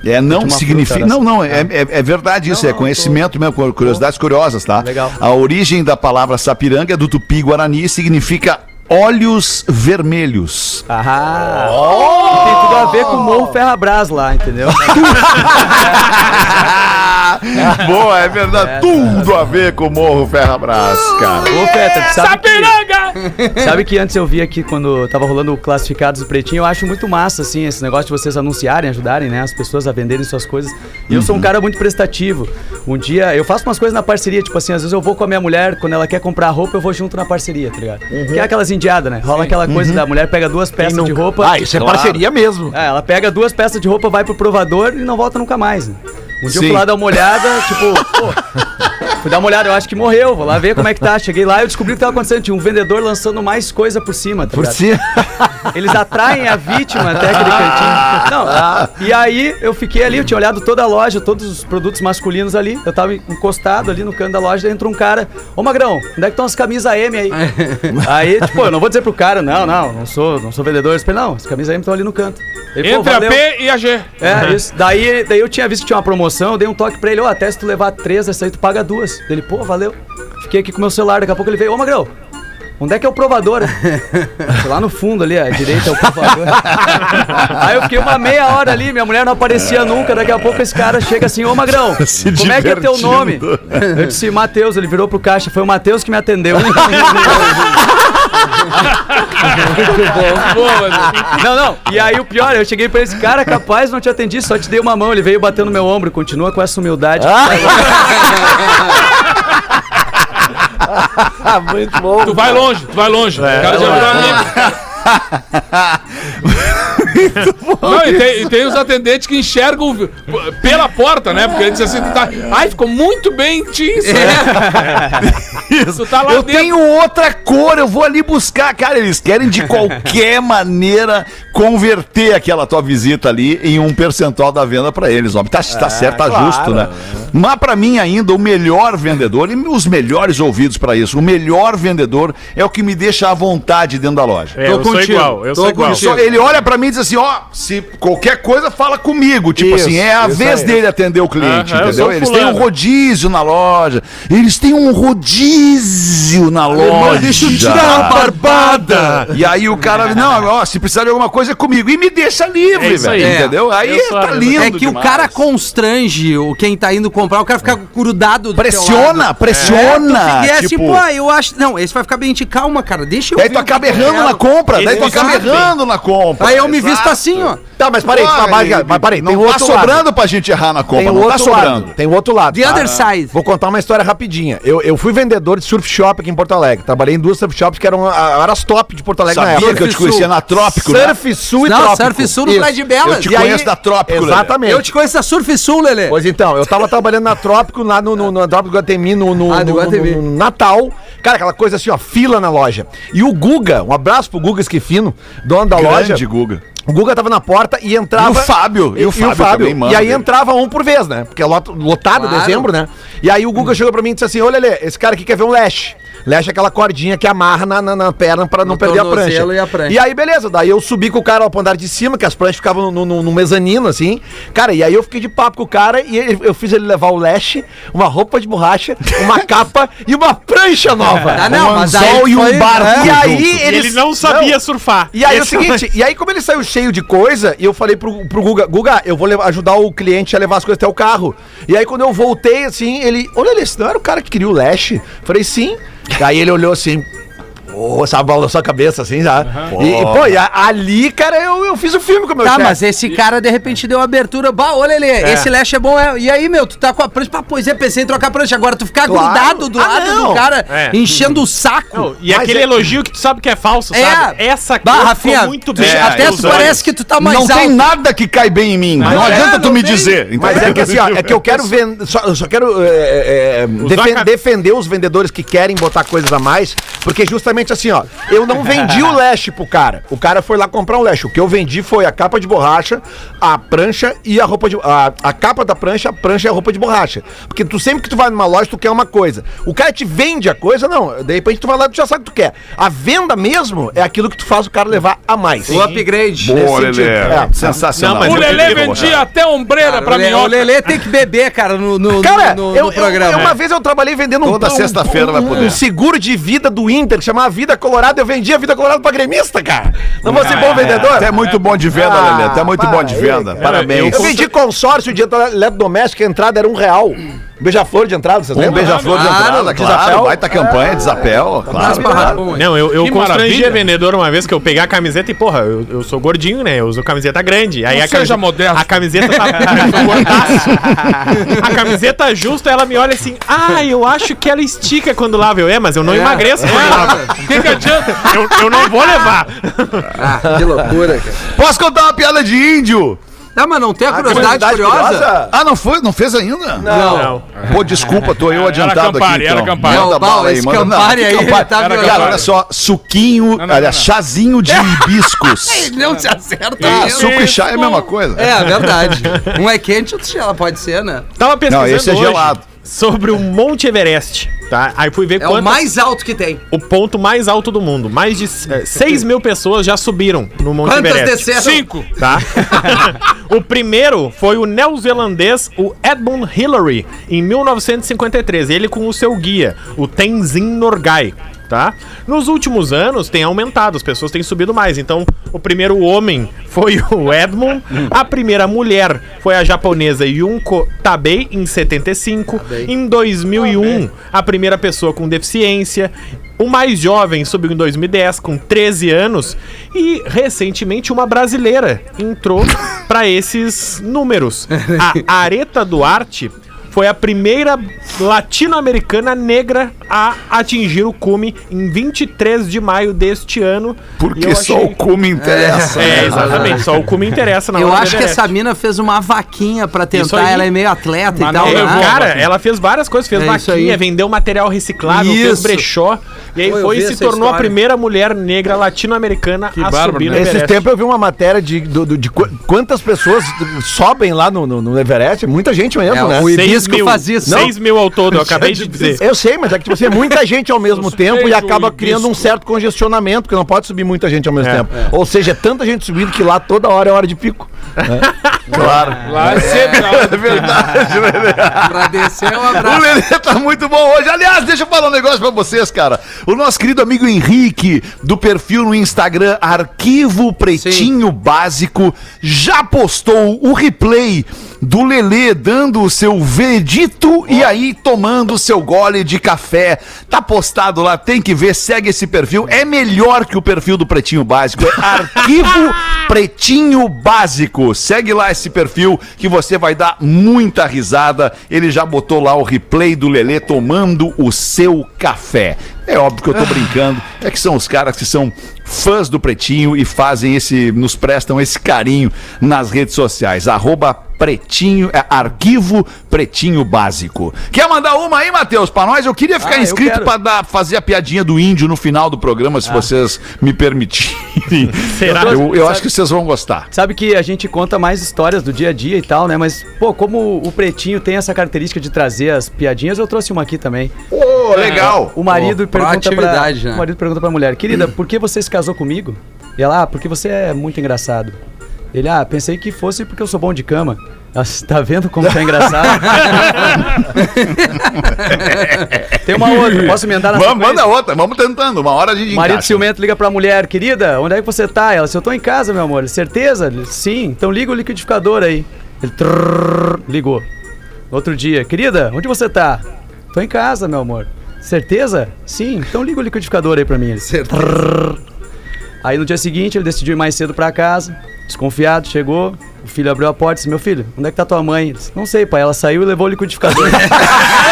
É, não significa. fruta, Não, não, é, é, é verdade isso, Não, é não, conhecimento mesmo, cu- curiosidades curiosas, tá? Legal. A origem da palavra sapiranga é do tupi-guarani e significa olhos vermelhos. Ah, e tem tudo a ver com o Morro Ferrabras lá, entendeu? Boa, é verdade. Tudo a ver com o Morro Ferrabras, cara. Ô, Petra, sabe Sapiranga! sabe que antes eu vi aqui quando tava rolando o Classificados do Pretinho, eu acho muito massa, assim, esse negócio de vocês anunciarem, ajudarem, né, as pessoas a venderem suas coisas. E eu sou um cara muito prestativo. Um dia, eu faço umas coisas na parceria, tipo assim, às vezes eu vou com a minha mulher, quando ela quer comprar roupa, eu vou junto na parceria, tá ligado? Que é aquelas indiadas, né? Rola aquela coisa da mulher pega duas peças de roupa. Ah, isso é Claro. parceria mesmo. É, ela pega duas peças de roupa, vai pro provador e não volta nunca mais. Né? Um dia Sim. eu fui lá dar uma olhada, tipo, pô, fui dar uma olhada, eu acho que morreu, vou lá ver como é que tá. Cheguei lá e eu descobri o que tava acontecendo. Tinha um vendedor lançando mais coisa por cima, tá Por si. Eles atraem a vítima até aquele cantinho. Não. E aí eu fiquei ali, eu tinha olhado toda a loja, todos os produtos masculinos ali. Eu tava encostado ali no canto da loja, daí entrou um cara. Ô Magrão, onde é que estão as camisas M aí? aí, tipo, eu não vou dizer pro cara, não, não, não sou, não sou vendedor. Eu falei, não, as camisas M estão ali no canto. Ele, Entre a. P e a G. É, isso. Daí, daí eu tinha visto que tinha uma promoção, eu dei um toque pra ele, ó, até se tu levar três dessa aí, tu paga duas. Ele, pô, valeu. Fiquei aqui com meu celular, daqui a pouco ele veio, ô Magrão, onde é que é o provador? Lá no fundo ali, à direita é o provador. aí eu fiquei uma meia hora ali, minha mulher não aparecia nunca, daqui a pouco esse cara chega assim, ô Magrão, Se como é que é teu divertindo. nome? Eu disse, Matheus, ele virou pro caixa, foi o Matheus que me atendeu. Boa, mano. Não, não. E aí o pior, eu cheguei pra esse cara, capaz, não te atendi, só te dei uma mão. Ele veio bater no meu ombro, continua com essa humildade. Ah, muito bom. Tu vai longe, tu vai longe. o cara já virou amigo. Não, e tem, e tem os atendentes que enxergam pela porta, né? Porque ele diz assim, tu tá. Ai, ficou muito bem jeans. Isso. Tu tá lá eu dentro. tenho outra cor, eu vou ali buscar. Cara, eles querem de qualquer maneira converter aquela tua visita ali em um percentual da venda pra eles, óbvio. Tá, tá certo, tá claro. justo, né? Mas pra mim ainda o melhor vendedor, e os melhores ouvidos pra isso, o melhor vendedor é o que me deixa à vontade dentro da loja. É, eu sou contigo. igual, eu Tô sou igual. contigo. Ele olha pra mim e diz assim, ó, se qualquer coisa fala comigo, tipo Isso, assim, é a vez aí. dele atender o cliente, eu entendeu? sou Eles têm um rodízio na loja, eles têm um rodízio na loja. deixa eu tirar a barbada. E aí o cara, não, ó, se precisar de alguma coisa é comigo e me deixa livre, É isso velho, aí. entendeu? Aí Eu tá lindo É que o demais. cara constrange o quem tá indo comprar, o cara fica grudado do teu pressiona, lado. pressiona, É, é tipo, tipo, ah, eu acho. Não, esse vai ficar bem de calma, cara. Deixa eu Daí tu o acaba eu errando na compra, daí tu acaba errando na compra. Aí eu me visto assim, ó. Tá, mas parei, Ah, mas, mas parei, não tem tá outro sobrando lado. pra gente errar na compra, Tem o não tá outro sobrando. lado. Tem o outro lado. The tá? other side. Vou contar uma história rapidinha. Eu, eu fui vendedor de surf shop aqui em Porto Alegre. Trabalhei em duas surf shops que eram, ah, eram as top de Porto Alegre na Sabia época. que eu te conhecia na Trópico, né? Surf Sul e Não, Trópico. Surf Sul no Isso. Praia de Belas. Eu te E aí- conheço da Trópico, Lelê. Exatamente. Eu te conheço da Surf Sul, Lelê. Pois então, eu tava trabalhando na Trópico, lá no, no, no Trópico do Guatemi, no, no, Ah, do no- Guatemi. no- no Natal. Cara, aquela coisa assim, ó, fila na loja. E o Guga, um abraço pro Guga Esquifino, dono da loja. Grande Guga. O Guga tava na porta e entrava. E o Fábio, e o Fábio também. E aí entrava um por vez, né? Porque é lot- lotado Claro. dezembro, né? E aí o Guga chegou pra mim e disse assim: Olha, Lelê, esse cara aqui quer ver um lash. Lash é aquela cordinha que amarra na, na, na perna pra não No perder a prancha. e a prancha. E aí, beleza. Daí eu subi com o cara ao andar de cima, que as pranchas ficavam no, no, no mezanino, assim. Cara, e aí eu fiquei de papo com o cara e ele- eu fiz ele levar o lash, uma roupa de borracha, uma capa e uma prancha nova. Ah, não, um mas anzol aí e um foi- barco. é. E aí eles ele não sabia surfar. e aí é o seguinte, e aí como ele saiu cheio de coisa, e eu falei pro, pro Guga, Guga, eu vou levar- ajudar o cliente a levar as coisas até o carro. E aí quando eu voltei, assim, ele, olha, esse não era o cara que queria o Lash? Falei, sim. Aí ele olhou assim, pô, sabe, balançou a cabeça, assim, sabe? E, e, pô, e a- ali, cara, eu, eu fiz o filme com o meu Tá, chefe. mas esse cara de repente deu abertura. Bah, ô Lelê, esse lash é bom. é- E aí, meu, tu tá com a prancha. Pá, pois é, pensei em trocar a prancha. Agora tu ficar Claro. grudado do Ah, lado não. do cara, É. enchendo o saco. Não, e Mas aquele é- elogio que tu sabe que é falso, É. sabe? Essa Bah, Rafinha, ficou muito bem. até tu olhos. parece que tu tá mais não tem alto. nada que cai bem em mim. não é, adianta tu não me tem. dizer. Mas é que assim, ó, é que eu quero vender. Só, eu só quero é, é, é, defen- defender os vendedores que querem botar coisas a mais, porque justamente assim, ó, eu não vendi o lash pro cara. O cara foi lá comprar um lash. O que eu vendi foi a capa de borracha, a prancha e a roupa de. A, a capa da prancha, a prancha e a roupa de borracha. Porque tu sempre que tu vai numa loja, tu quer uma coisa. O cara te vende a coisa, não. De repente tu vai lá e tu já sabe o que tu quer. A venda mesmo é aquilo que tu faz o cara levar a mais. O upgrade. Boa, Lelê. É. Sensacional. Não, O Lelê vendia até ombreira Cara, pra minhoca. o Lelê tem que beber, cara, no, no, Cara, no, no- eu, no programa. eu- uma vez eu trabalhei vendendo um, Toda um- sexta-feira vai um- poder. um seguro de vida do Inter, que chamava Vida Colorada. Eu vendia Vida Colorada pra gremista, cara. Não vou ser bom vendedor? Até muito bom de venda, Ah, Lelê. Até muito bom de aí, venda. cara. Parabéns. Eu vendi consórcio de eletrodoméstico, a entrada era um real. Beija-flor de entrada, vocês Um lembram? beija-flor de Claro, entrada, claro. desapel. Baita campanha, desapel, claro. claro. Não, eu, eu Que constrangi maravilha. a vendedora uma vez que eu peguei a camiseta e, porra, eu, eu sou gordinho, né? Eu uso camiseta grande. Aí Não a seja camiseta. A camiseta tá. a camiseta justa, ela me olha assim, ah, eu acho que ela estica quando lava. Eu, é, mas eu não emagreço quando lava. O que, que adianta? Eu, eu não vou levar. Ah, que loucura, cara. Posso contar uma piada de índio? Ah, mas não tem a curiosidade, curiosidade curiosa? curiosa? Ah, não foi? Não fez ainda? Não. Pô, desculpa, tô eu Era adiantado Campari, aqui. era então. Campari. Manda Não, bala Bala, aí, esse manda não, Campari aí, Campari? tá Era. Cara, Campari. olha só, suquinho, não, aliás, não. chazinho de hibiscos. Não se acerta Ah, mesmo. suco e chá é a mesma coisa. É, é verdade. Um é quente, outro gela, pode ser, né? Tava pesquisando Não, esse é hoje gelado. Sobre o Monte Everest, tá? Aí fui ver É o mais alto que tem. o ponto mais alto do mundo. Mais de 6 mil pessoas já subiram no Monte Quantas Everest. desceram? Cinco. Tá? o primeiro foi o neozelandês, o Edmund Hillary, em 1953. Ele com o seu guia, o Tenzin Norgay. Tá? Nos últimos anos tem aumentado, as pessoas têm subido mais. Então, o primeiro homem foi o Edmund, a primeira mulher foi a japonesa Yunko Tabei em 75, em 2001 a primeira pessoa com deficiência, o mais jovem subiu em 2010 com 13 anos e recentemente uma brasileira entrou para esses números. A Areta Duarte foi a primeira latino-americana negra a atingir o cume em 23 de maio deste ano. Porque eu só achei- o cu me interessa. É, né? exatamente, só o cume interessa na Eu acho que essa mina fez uma vaquinha pra Isso tentar. aí. Ela é meio atleta Mas e tal, não né? Cara, ela fez várias coisas, fez É vaquinha, vendeu material reciclável, fez Isso. brechó, e aí Pô, foi e se tornou a história. primeira mulher negra latino-americana a bárbaro, subir no né? Esses Everest. tempos eu vi uma matéria de, do- do- de qu- quantas pessoas sobem lá no, no- no Everest. Muita gente mesmo, É, né? o mil, faz isso. Seis mil ao todo, eu acabei de dizer. Eu sei, mas é que tipo assim, é muita gente ao mesmo tempo e acaba criando um certo congestionamento, porque não pode subir muita gente ao mesmo É, tempo. Ou seja, é tanta gente subindo que lá toda hora é hora de pico. Claro. Lá é sempre É verdade, Lelê. Pra descer, um O abraço. Lelê tá muito bom hoje. Aliás, deixa eu falar um negócio pra vocês, cara. O nosso querido amigo Henrique, do perfil no Instagram Arquivo Pretinho Básico, já postou o replay do Lelê dando o seu vedito e aí tomando o seu gole de café. Tá postado lá, tem que ver, segue esse perfil. É melhor que o perfil do Pretinho Básico. É Arquivo Pretinho Básico. Segue lá esse perfil que você vai dar muita risada. Ele já botou lá o replay do Lelê tomando o seu café. É óbvio que eu tô brincando. É que são os caras que são fãs do Pretinho e fazem esse, nos prestam esse carinho nas redes sociais. Arroba Pretinho, é, arquivo Pretinho Básico. Quer mandar uma aí, Matheus, pra nós? Eu queria ficar Ah, inscrito pra dar, fazer a piadinha do índio no final do programa, se vocês me permitirem. Será? Eu, eu acho que vocês vão gostar. Sabe que a gente conta mais histórias do dia a dia e tal, né? Mas, pô, como o Pretinho tem essa característica de trazer as piadinhas, eu trouxe uma aqui também. Ô, legal. O marido Pô, pergunta pra, né? o marido pergunta pra mulher, querida, por que você se casou comigo? E ela, ah, porque você é muito engraçado. Ele, ah, pensei que fosse porque eu sou bom de cama. Ela, tá vendo como tá engraçado? tem uma outra, posso emendar na Vamos, manda outra, vamos tentando. Uma hora a gente marido encaixa. ciumento liga pra mulher, querida, onde é que você tá? Ela, se eu tô em casa, meu amor, certeza? Sim, então liga o liquidificador aí. Ele trrr, ligou. Outro dia, querida, onde você tá? Tô em casa, meu amor. Certeza? Sim, então liga o liquidificador aí pra mim. Ele, trrr. Aí no dia seguinte ele decidiu ir mais cedo pra casa, desconfiado, chegou, o filho abriu a porta e disse, meu filho, onde é que tá tua mãe? Disse, não sei, pai, ela saiu e levou o liquidificador.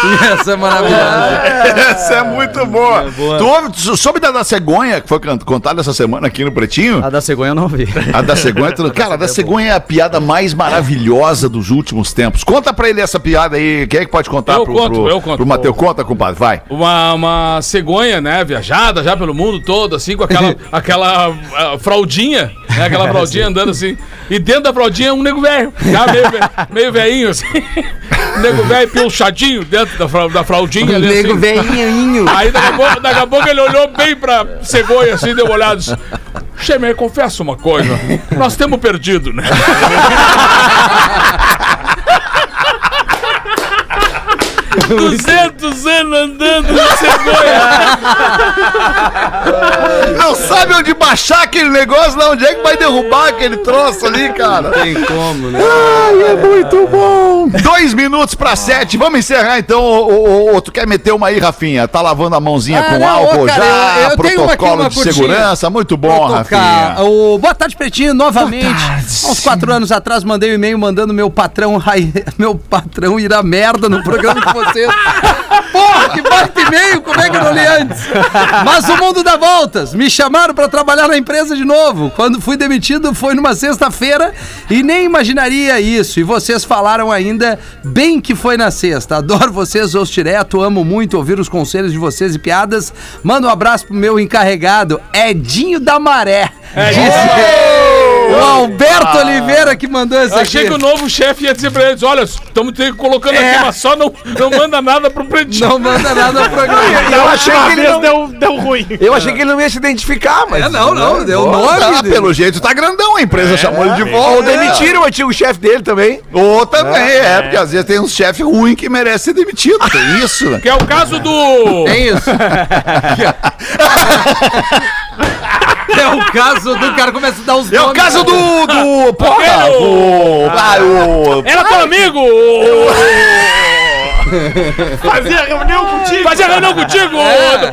Essa é maravilhosa. Essa é muito boa. Tu, ouve, tu soube da da cegonha que foi contada essa semana aqui no Pretinho? a da cegonha eu não vi. A da cegonha, tu- cara, a da cegonha é a piada mais maravilhosa dos últimos tempos. Conta pra ele essa piada aí. Quem é que pode contar Eu pro, conto, pro, eu conto. pro Matheus? Conta, compadre, vai. Uma, uma cegonha, né, viajada já pelo mundo todo, assim, com aquela, aquela ah, fraldinha, né, aquela fraldinha andando assim. E dentro da fraldinha um nego velho, já meio, ve- meio velhinho, assim. Um nego velho pilchadinho dentro da, fra- da fraldinha ali, Nego assim. veinho. Aí daqui a, pouco, daqui a pouco ele olhou bem pra cegonha assim, deu uma olhada disse: Chemer, confessa uma coisa. Nós temos perdido, né? Duzentos anos andando de cegonha. Não sabe onde baixar aquele negócio, lá onde é que vai derrubar aquele troço ali, cara. Tem como, né? Ai, é muito bom. Dois minutos pra sete. Vamos encerrar então. Ô, ô, ô, tu quer meter uma aí, Rafinha? Tá lavando a mãozinha Ah, com não, álcool cara, já? eu- eu tenho uma aqui, protocolo uma de curtinha. segurança. Muito bom. Rafinha. O Boa Tarde Pretinho, novamente. Há uns quatro anos atrás, mandei um e-mail mandando meu patrão, meu patrão ir a merda no programa que vocês sexta. Porra, que baita e-mail, como é que eu não li antes? Mas o mundo dá voltas. Me chamaram pra trabalhar na empresa de novo. Quando fui demitido foi numa sexta-feira e nem imaginaria isso. E vocês falaram ainda bem que foi na sexta. Adoro vocês, ouço direto, amo muito ouvir os conselhos de vocês e piadas. Manda um abraço pro meu encarregado, Edinho da Maré. Disse o Alberto Oliveira que mandou essa aqui. Achei que o novo chefe ia dizer pra eles: olha, estamos colocando É. aqui, mas só não, não manda nada pro pretinho. Não manda nada no programa. Eu achei que ele não, deu, deu ruim. eu achei que ele não ia se identificar, mas. É, não, não, deu o Tá, nome. dele. pelo jeito tá grandão, a empresa chamou ele de volta. Ou demitiram o antigo chefe dele também. Ou também, é, porque às vezes tem uns chefes ruins que merecem ser demitido. Tem isso, né? Que é o caso do. Tem isso. É o caso do cara começa a dar os É o caso do. do porra! O, ah, o. Era teu amigo! Fazia reunião contigo. Fazia reunião contigo!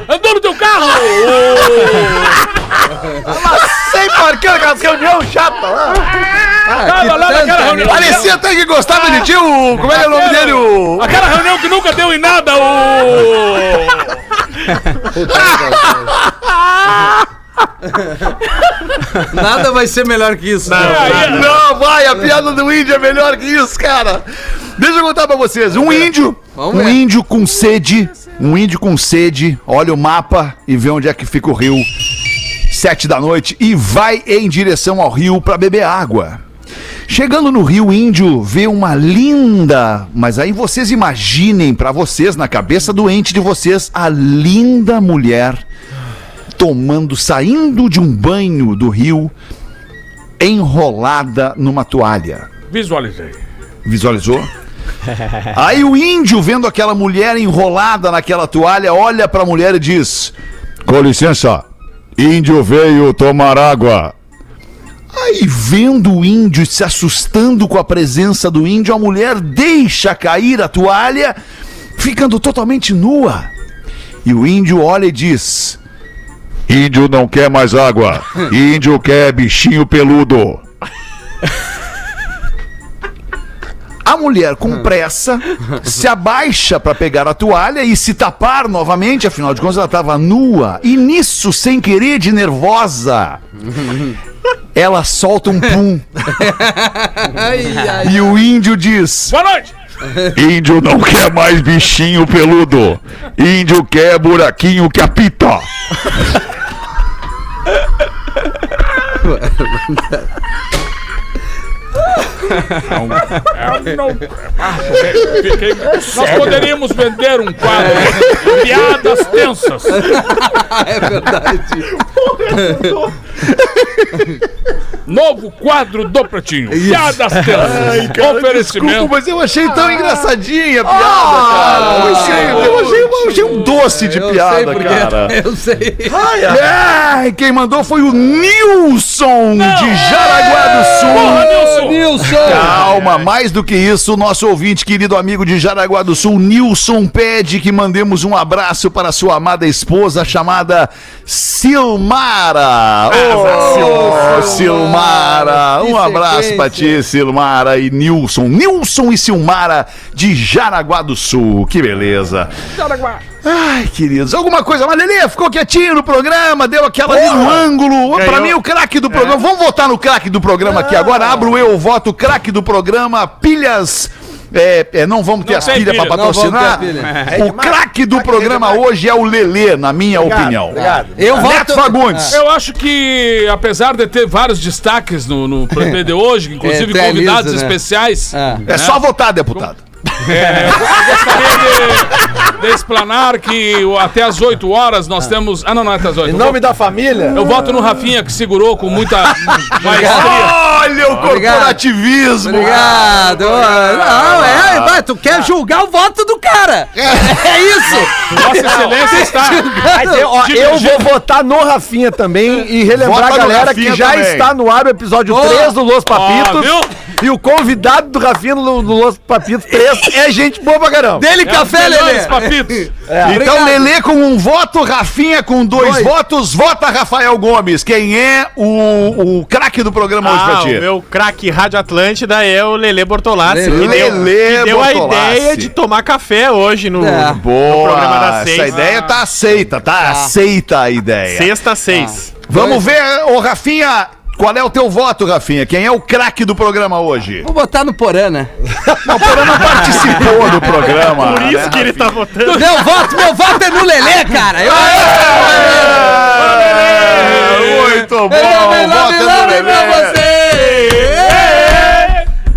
Andou no teu carro! Sempre marcando aquelas reuniões chatas lá. Naquela reunião. Parecia até que gostava de ti, o. Como é que é o nome dele? O. Aquela reunião que nunca deu em nada, o. Nada vai ser melhor que isso. Não, vai, a piada do índio é melhor que isso, cara. Deixa eu contar pra vocês. Um índio, um índio com sede, um índio com sede, olha o mapa e vê onde é que fica o rio. Sete da noite e vai em direção ao rio pra beber água. Chegando no rio, o índio vê uma linda, mas aí vocês imaginem pra vocês, na cabeça doente de vocês, a linda mulher tomando, saindo de um banho do rio, enrolada numa toalha. Visualizei. Visualizou? Aí o índio, vendo aquela mulher enrolada naquela toalha, olha pra mulher e diz: Com licença, índio veio tomar água. Aí, vendo o índio se assustando com a presença do índio, a mulher deixa cair a toalha, ficando totalmente nua. E o índio olha e diz: Índio não quer mais água, índio quer bichinho peludo. A mulher, com pressa, se abaixa para pegar a toalha e se tapar novamente, afinal de contas ela estava nua. E nisso, sem querer, de nervosa, ela solta um pum. E o índio diz: Boa noite! Índio não quer mais bichinho peludo. Índio quer buraquinho que apita. Well, É, não, ah, fiquei- nós poderíamos vender um quadro Piadas Tensas. É verdade. Novo quadro do Pretinho. Piadas Tensas. Desculpa, Oferecimento. mas eu achei tão engraçadinha a piada, cara. Eu achei, eu achei- eu achei um doce de Eu sei piada, porque cara. eu sei. Ai, quem mandou foi o Nilson de Jaraguá do Sul. Porra, Nilson! Nilson. Calma, mais do que isso, o nosso ouvinte, querido amigo de Jaraguá do Sul, Nilson, pede que mandemos um abraço para sua amada esposa chamada Silmara. Ô, Silmara, Que um abraço pra ti, Silmara e Nilson. Nilson e Silmara de Jaraguá do Sul, que beleza. Ai, queridos, alguma coisa, mas Lelê ficou quietinho no programa, deu aquela ali no ângulo. Pra Ganhou. mim, o craque do programa. Vamos votar no craque do programa aqui agora. Abro eu, voto craque do programa. Pilhas. É, é, não vamos ter Não as pilhas pra vamos patrocinar. pilha. O craque do programa hoje é o Lelê, na minha opinião. Eu Neto voto. Fagundes. Eu acho que, apesar de ter vários destaques no, no programa de hoje, inclusive É, convidados né? especiais, É. É só votar, deputado. É, eu gostaria de, de explanar que o- até às 8 horas nós temos. Ah, não, não é até às 8. Em nome da família. eu voto no Rafinha, que segurou com muita maestria. Olha o corporativismo. Obrigado. Não, é, vai, tu quer julgar o voto do cara. É isso. Vossa Excelência está. Mas eu, ó, eu vou votar no Rafinha também e relembrar Vota a no galera Rafinha que já também. está no ar o episódio Boa. 3 do Los Ó, Papitos. viu? e o convidado do Rafinha no, no Los Papitos 3 é gente boa pra caramba. Dele É café, Lelê. papitos. Então. Lelê com um voto, Rafinha com dois, Dois. votos, vota Rafael Gomes. Quem é o, o craque do programa hoje pra Ah, ti? o meu craque Rádio Atlântida é o Lele Bortolassi. Lelê. que deu, Lelê que deu a ideia de tomar café hoje no, É. no programa Boa, da seis. essa ideia tá aceita, tá, aceita a ideia. Sexta, seis. Vamos ver, ô Rafinha, qual é o teu voto, Rafinha? Quem é o craque do programa hoje? Vou botar no Porã, né? Não, o Porã não participou do programa. Por isso né, que ele tá votando. Meu voto, meu voto é no Lelê, cara. Eu... É, Muito bom, vota no Lelê.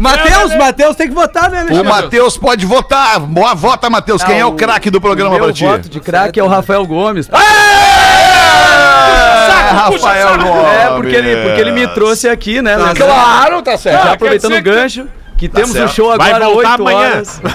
Matheus, Matheus tem que votar, né, O Alexandre? Matheus pode votar. Boa, vota, Matheus. Quem é o craque do programa pra ti? voto de craque é o Rafael Gomes. É, Rafael Gomes. É, porque ele, porque ele me trouxe aqui, né? lembrando- Claro, tá certo. Já aproveitando o gancho, que temos certo. um show Vai agora voltar 8 amanhã. horas.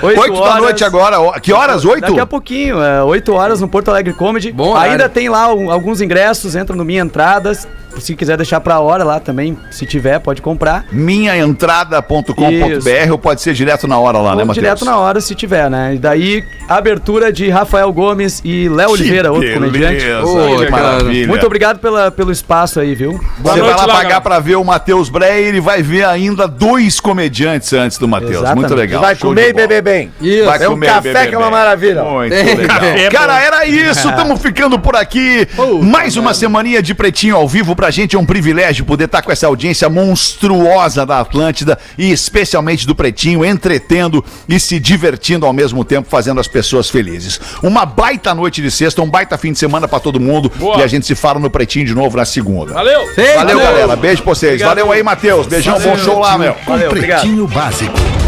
É, oito Oito da horas. noite agora. Que horas? Oito? Daqui a pouquinho, é, 8 horas no Porto Alegre Comedy. Bom. Ainda tem lá um- alguns ingressos, entra no Minha Entradas. Se quiser deixar pra hora lá também, se tiver, pode comprar. Minhaentrada.com.br ou pode ser direto na hora lá, né, Ou Matheus? direto na hora, se tiver, né? E daí, abertura de Rafael Gomes e Léo Oliveira, outro comediante. Ô, que cara. maravilha. Muito obrigado pela, pelo espaço aí, viu? Você vai noite, lá lá, pagar galera. pra ver o Matheus Breyer e vai ver ainda dois comediantes antes do Matheus. Muito legal. Vai Show comer e beber bem. Isso. Vai É um comer e café que é uma maravilha. Muito legal. Cara, era isso. Estamos ficando por aqui. Mais uma semaninha de Pretinho ao vivo pra gente. É um privilégio poder estar com essa audiência monstruosa da Atlântida e especialmente do Pretinho, entretendo e se divertindo ao mesmo tempo, fazendo as pessoas felizes. Uma baita noite de sexta, um baita fim de semana pra todo mundo. Boa. E a gente se fala no Pretinho de novo na segunda. Valeu! Valeu, galera. Beijo pra vocês. Valeu aí, Matheus. Beijão, bom show lá, meu. Valeu, obrigado. Pretinho Básico.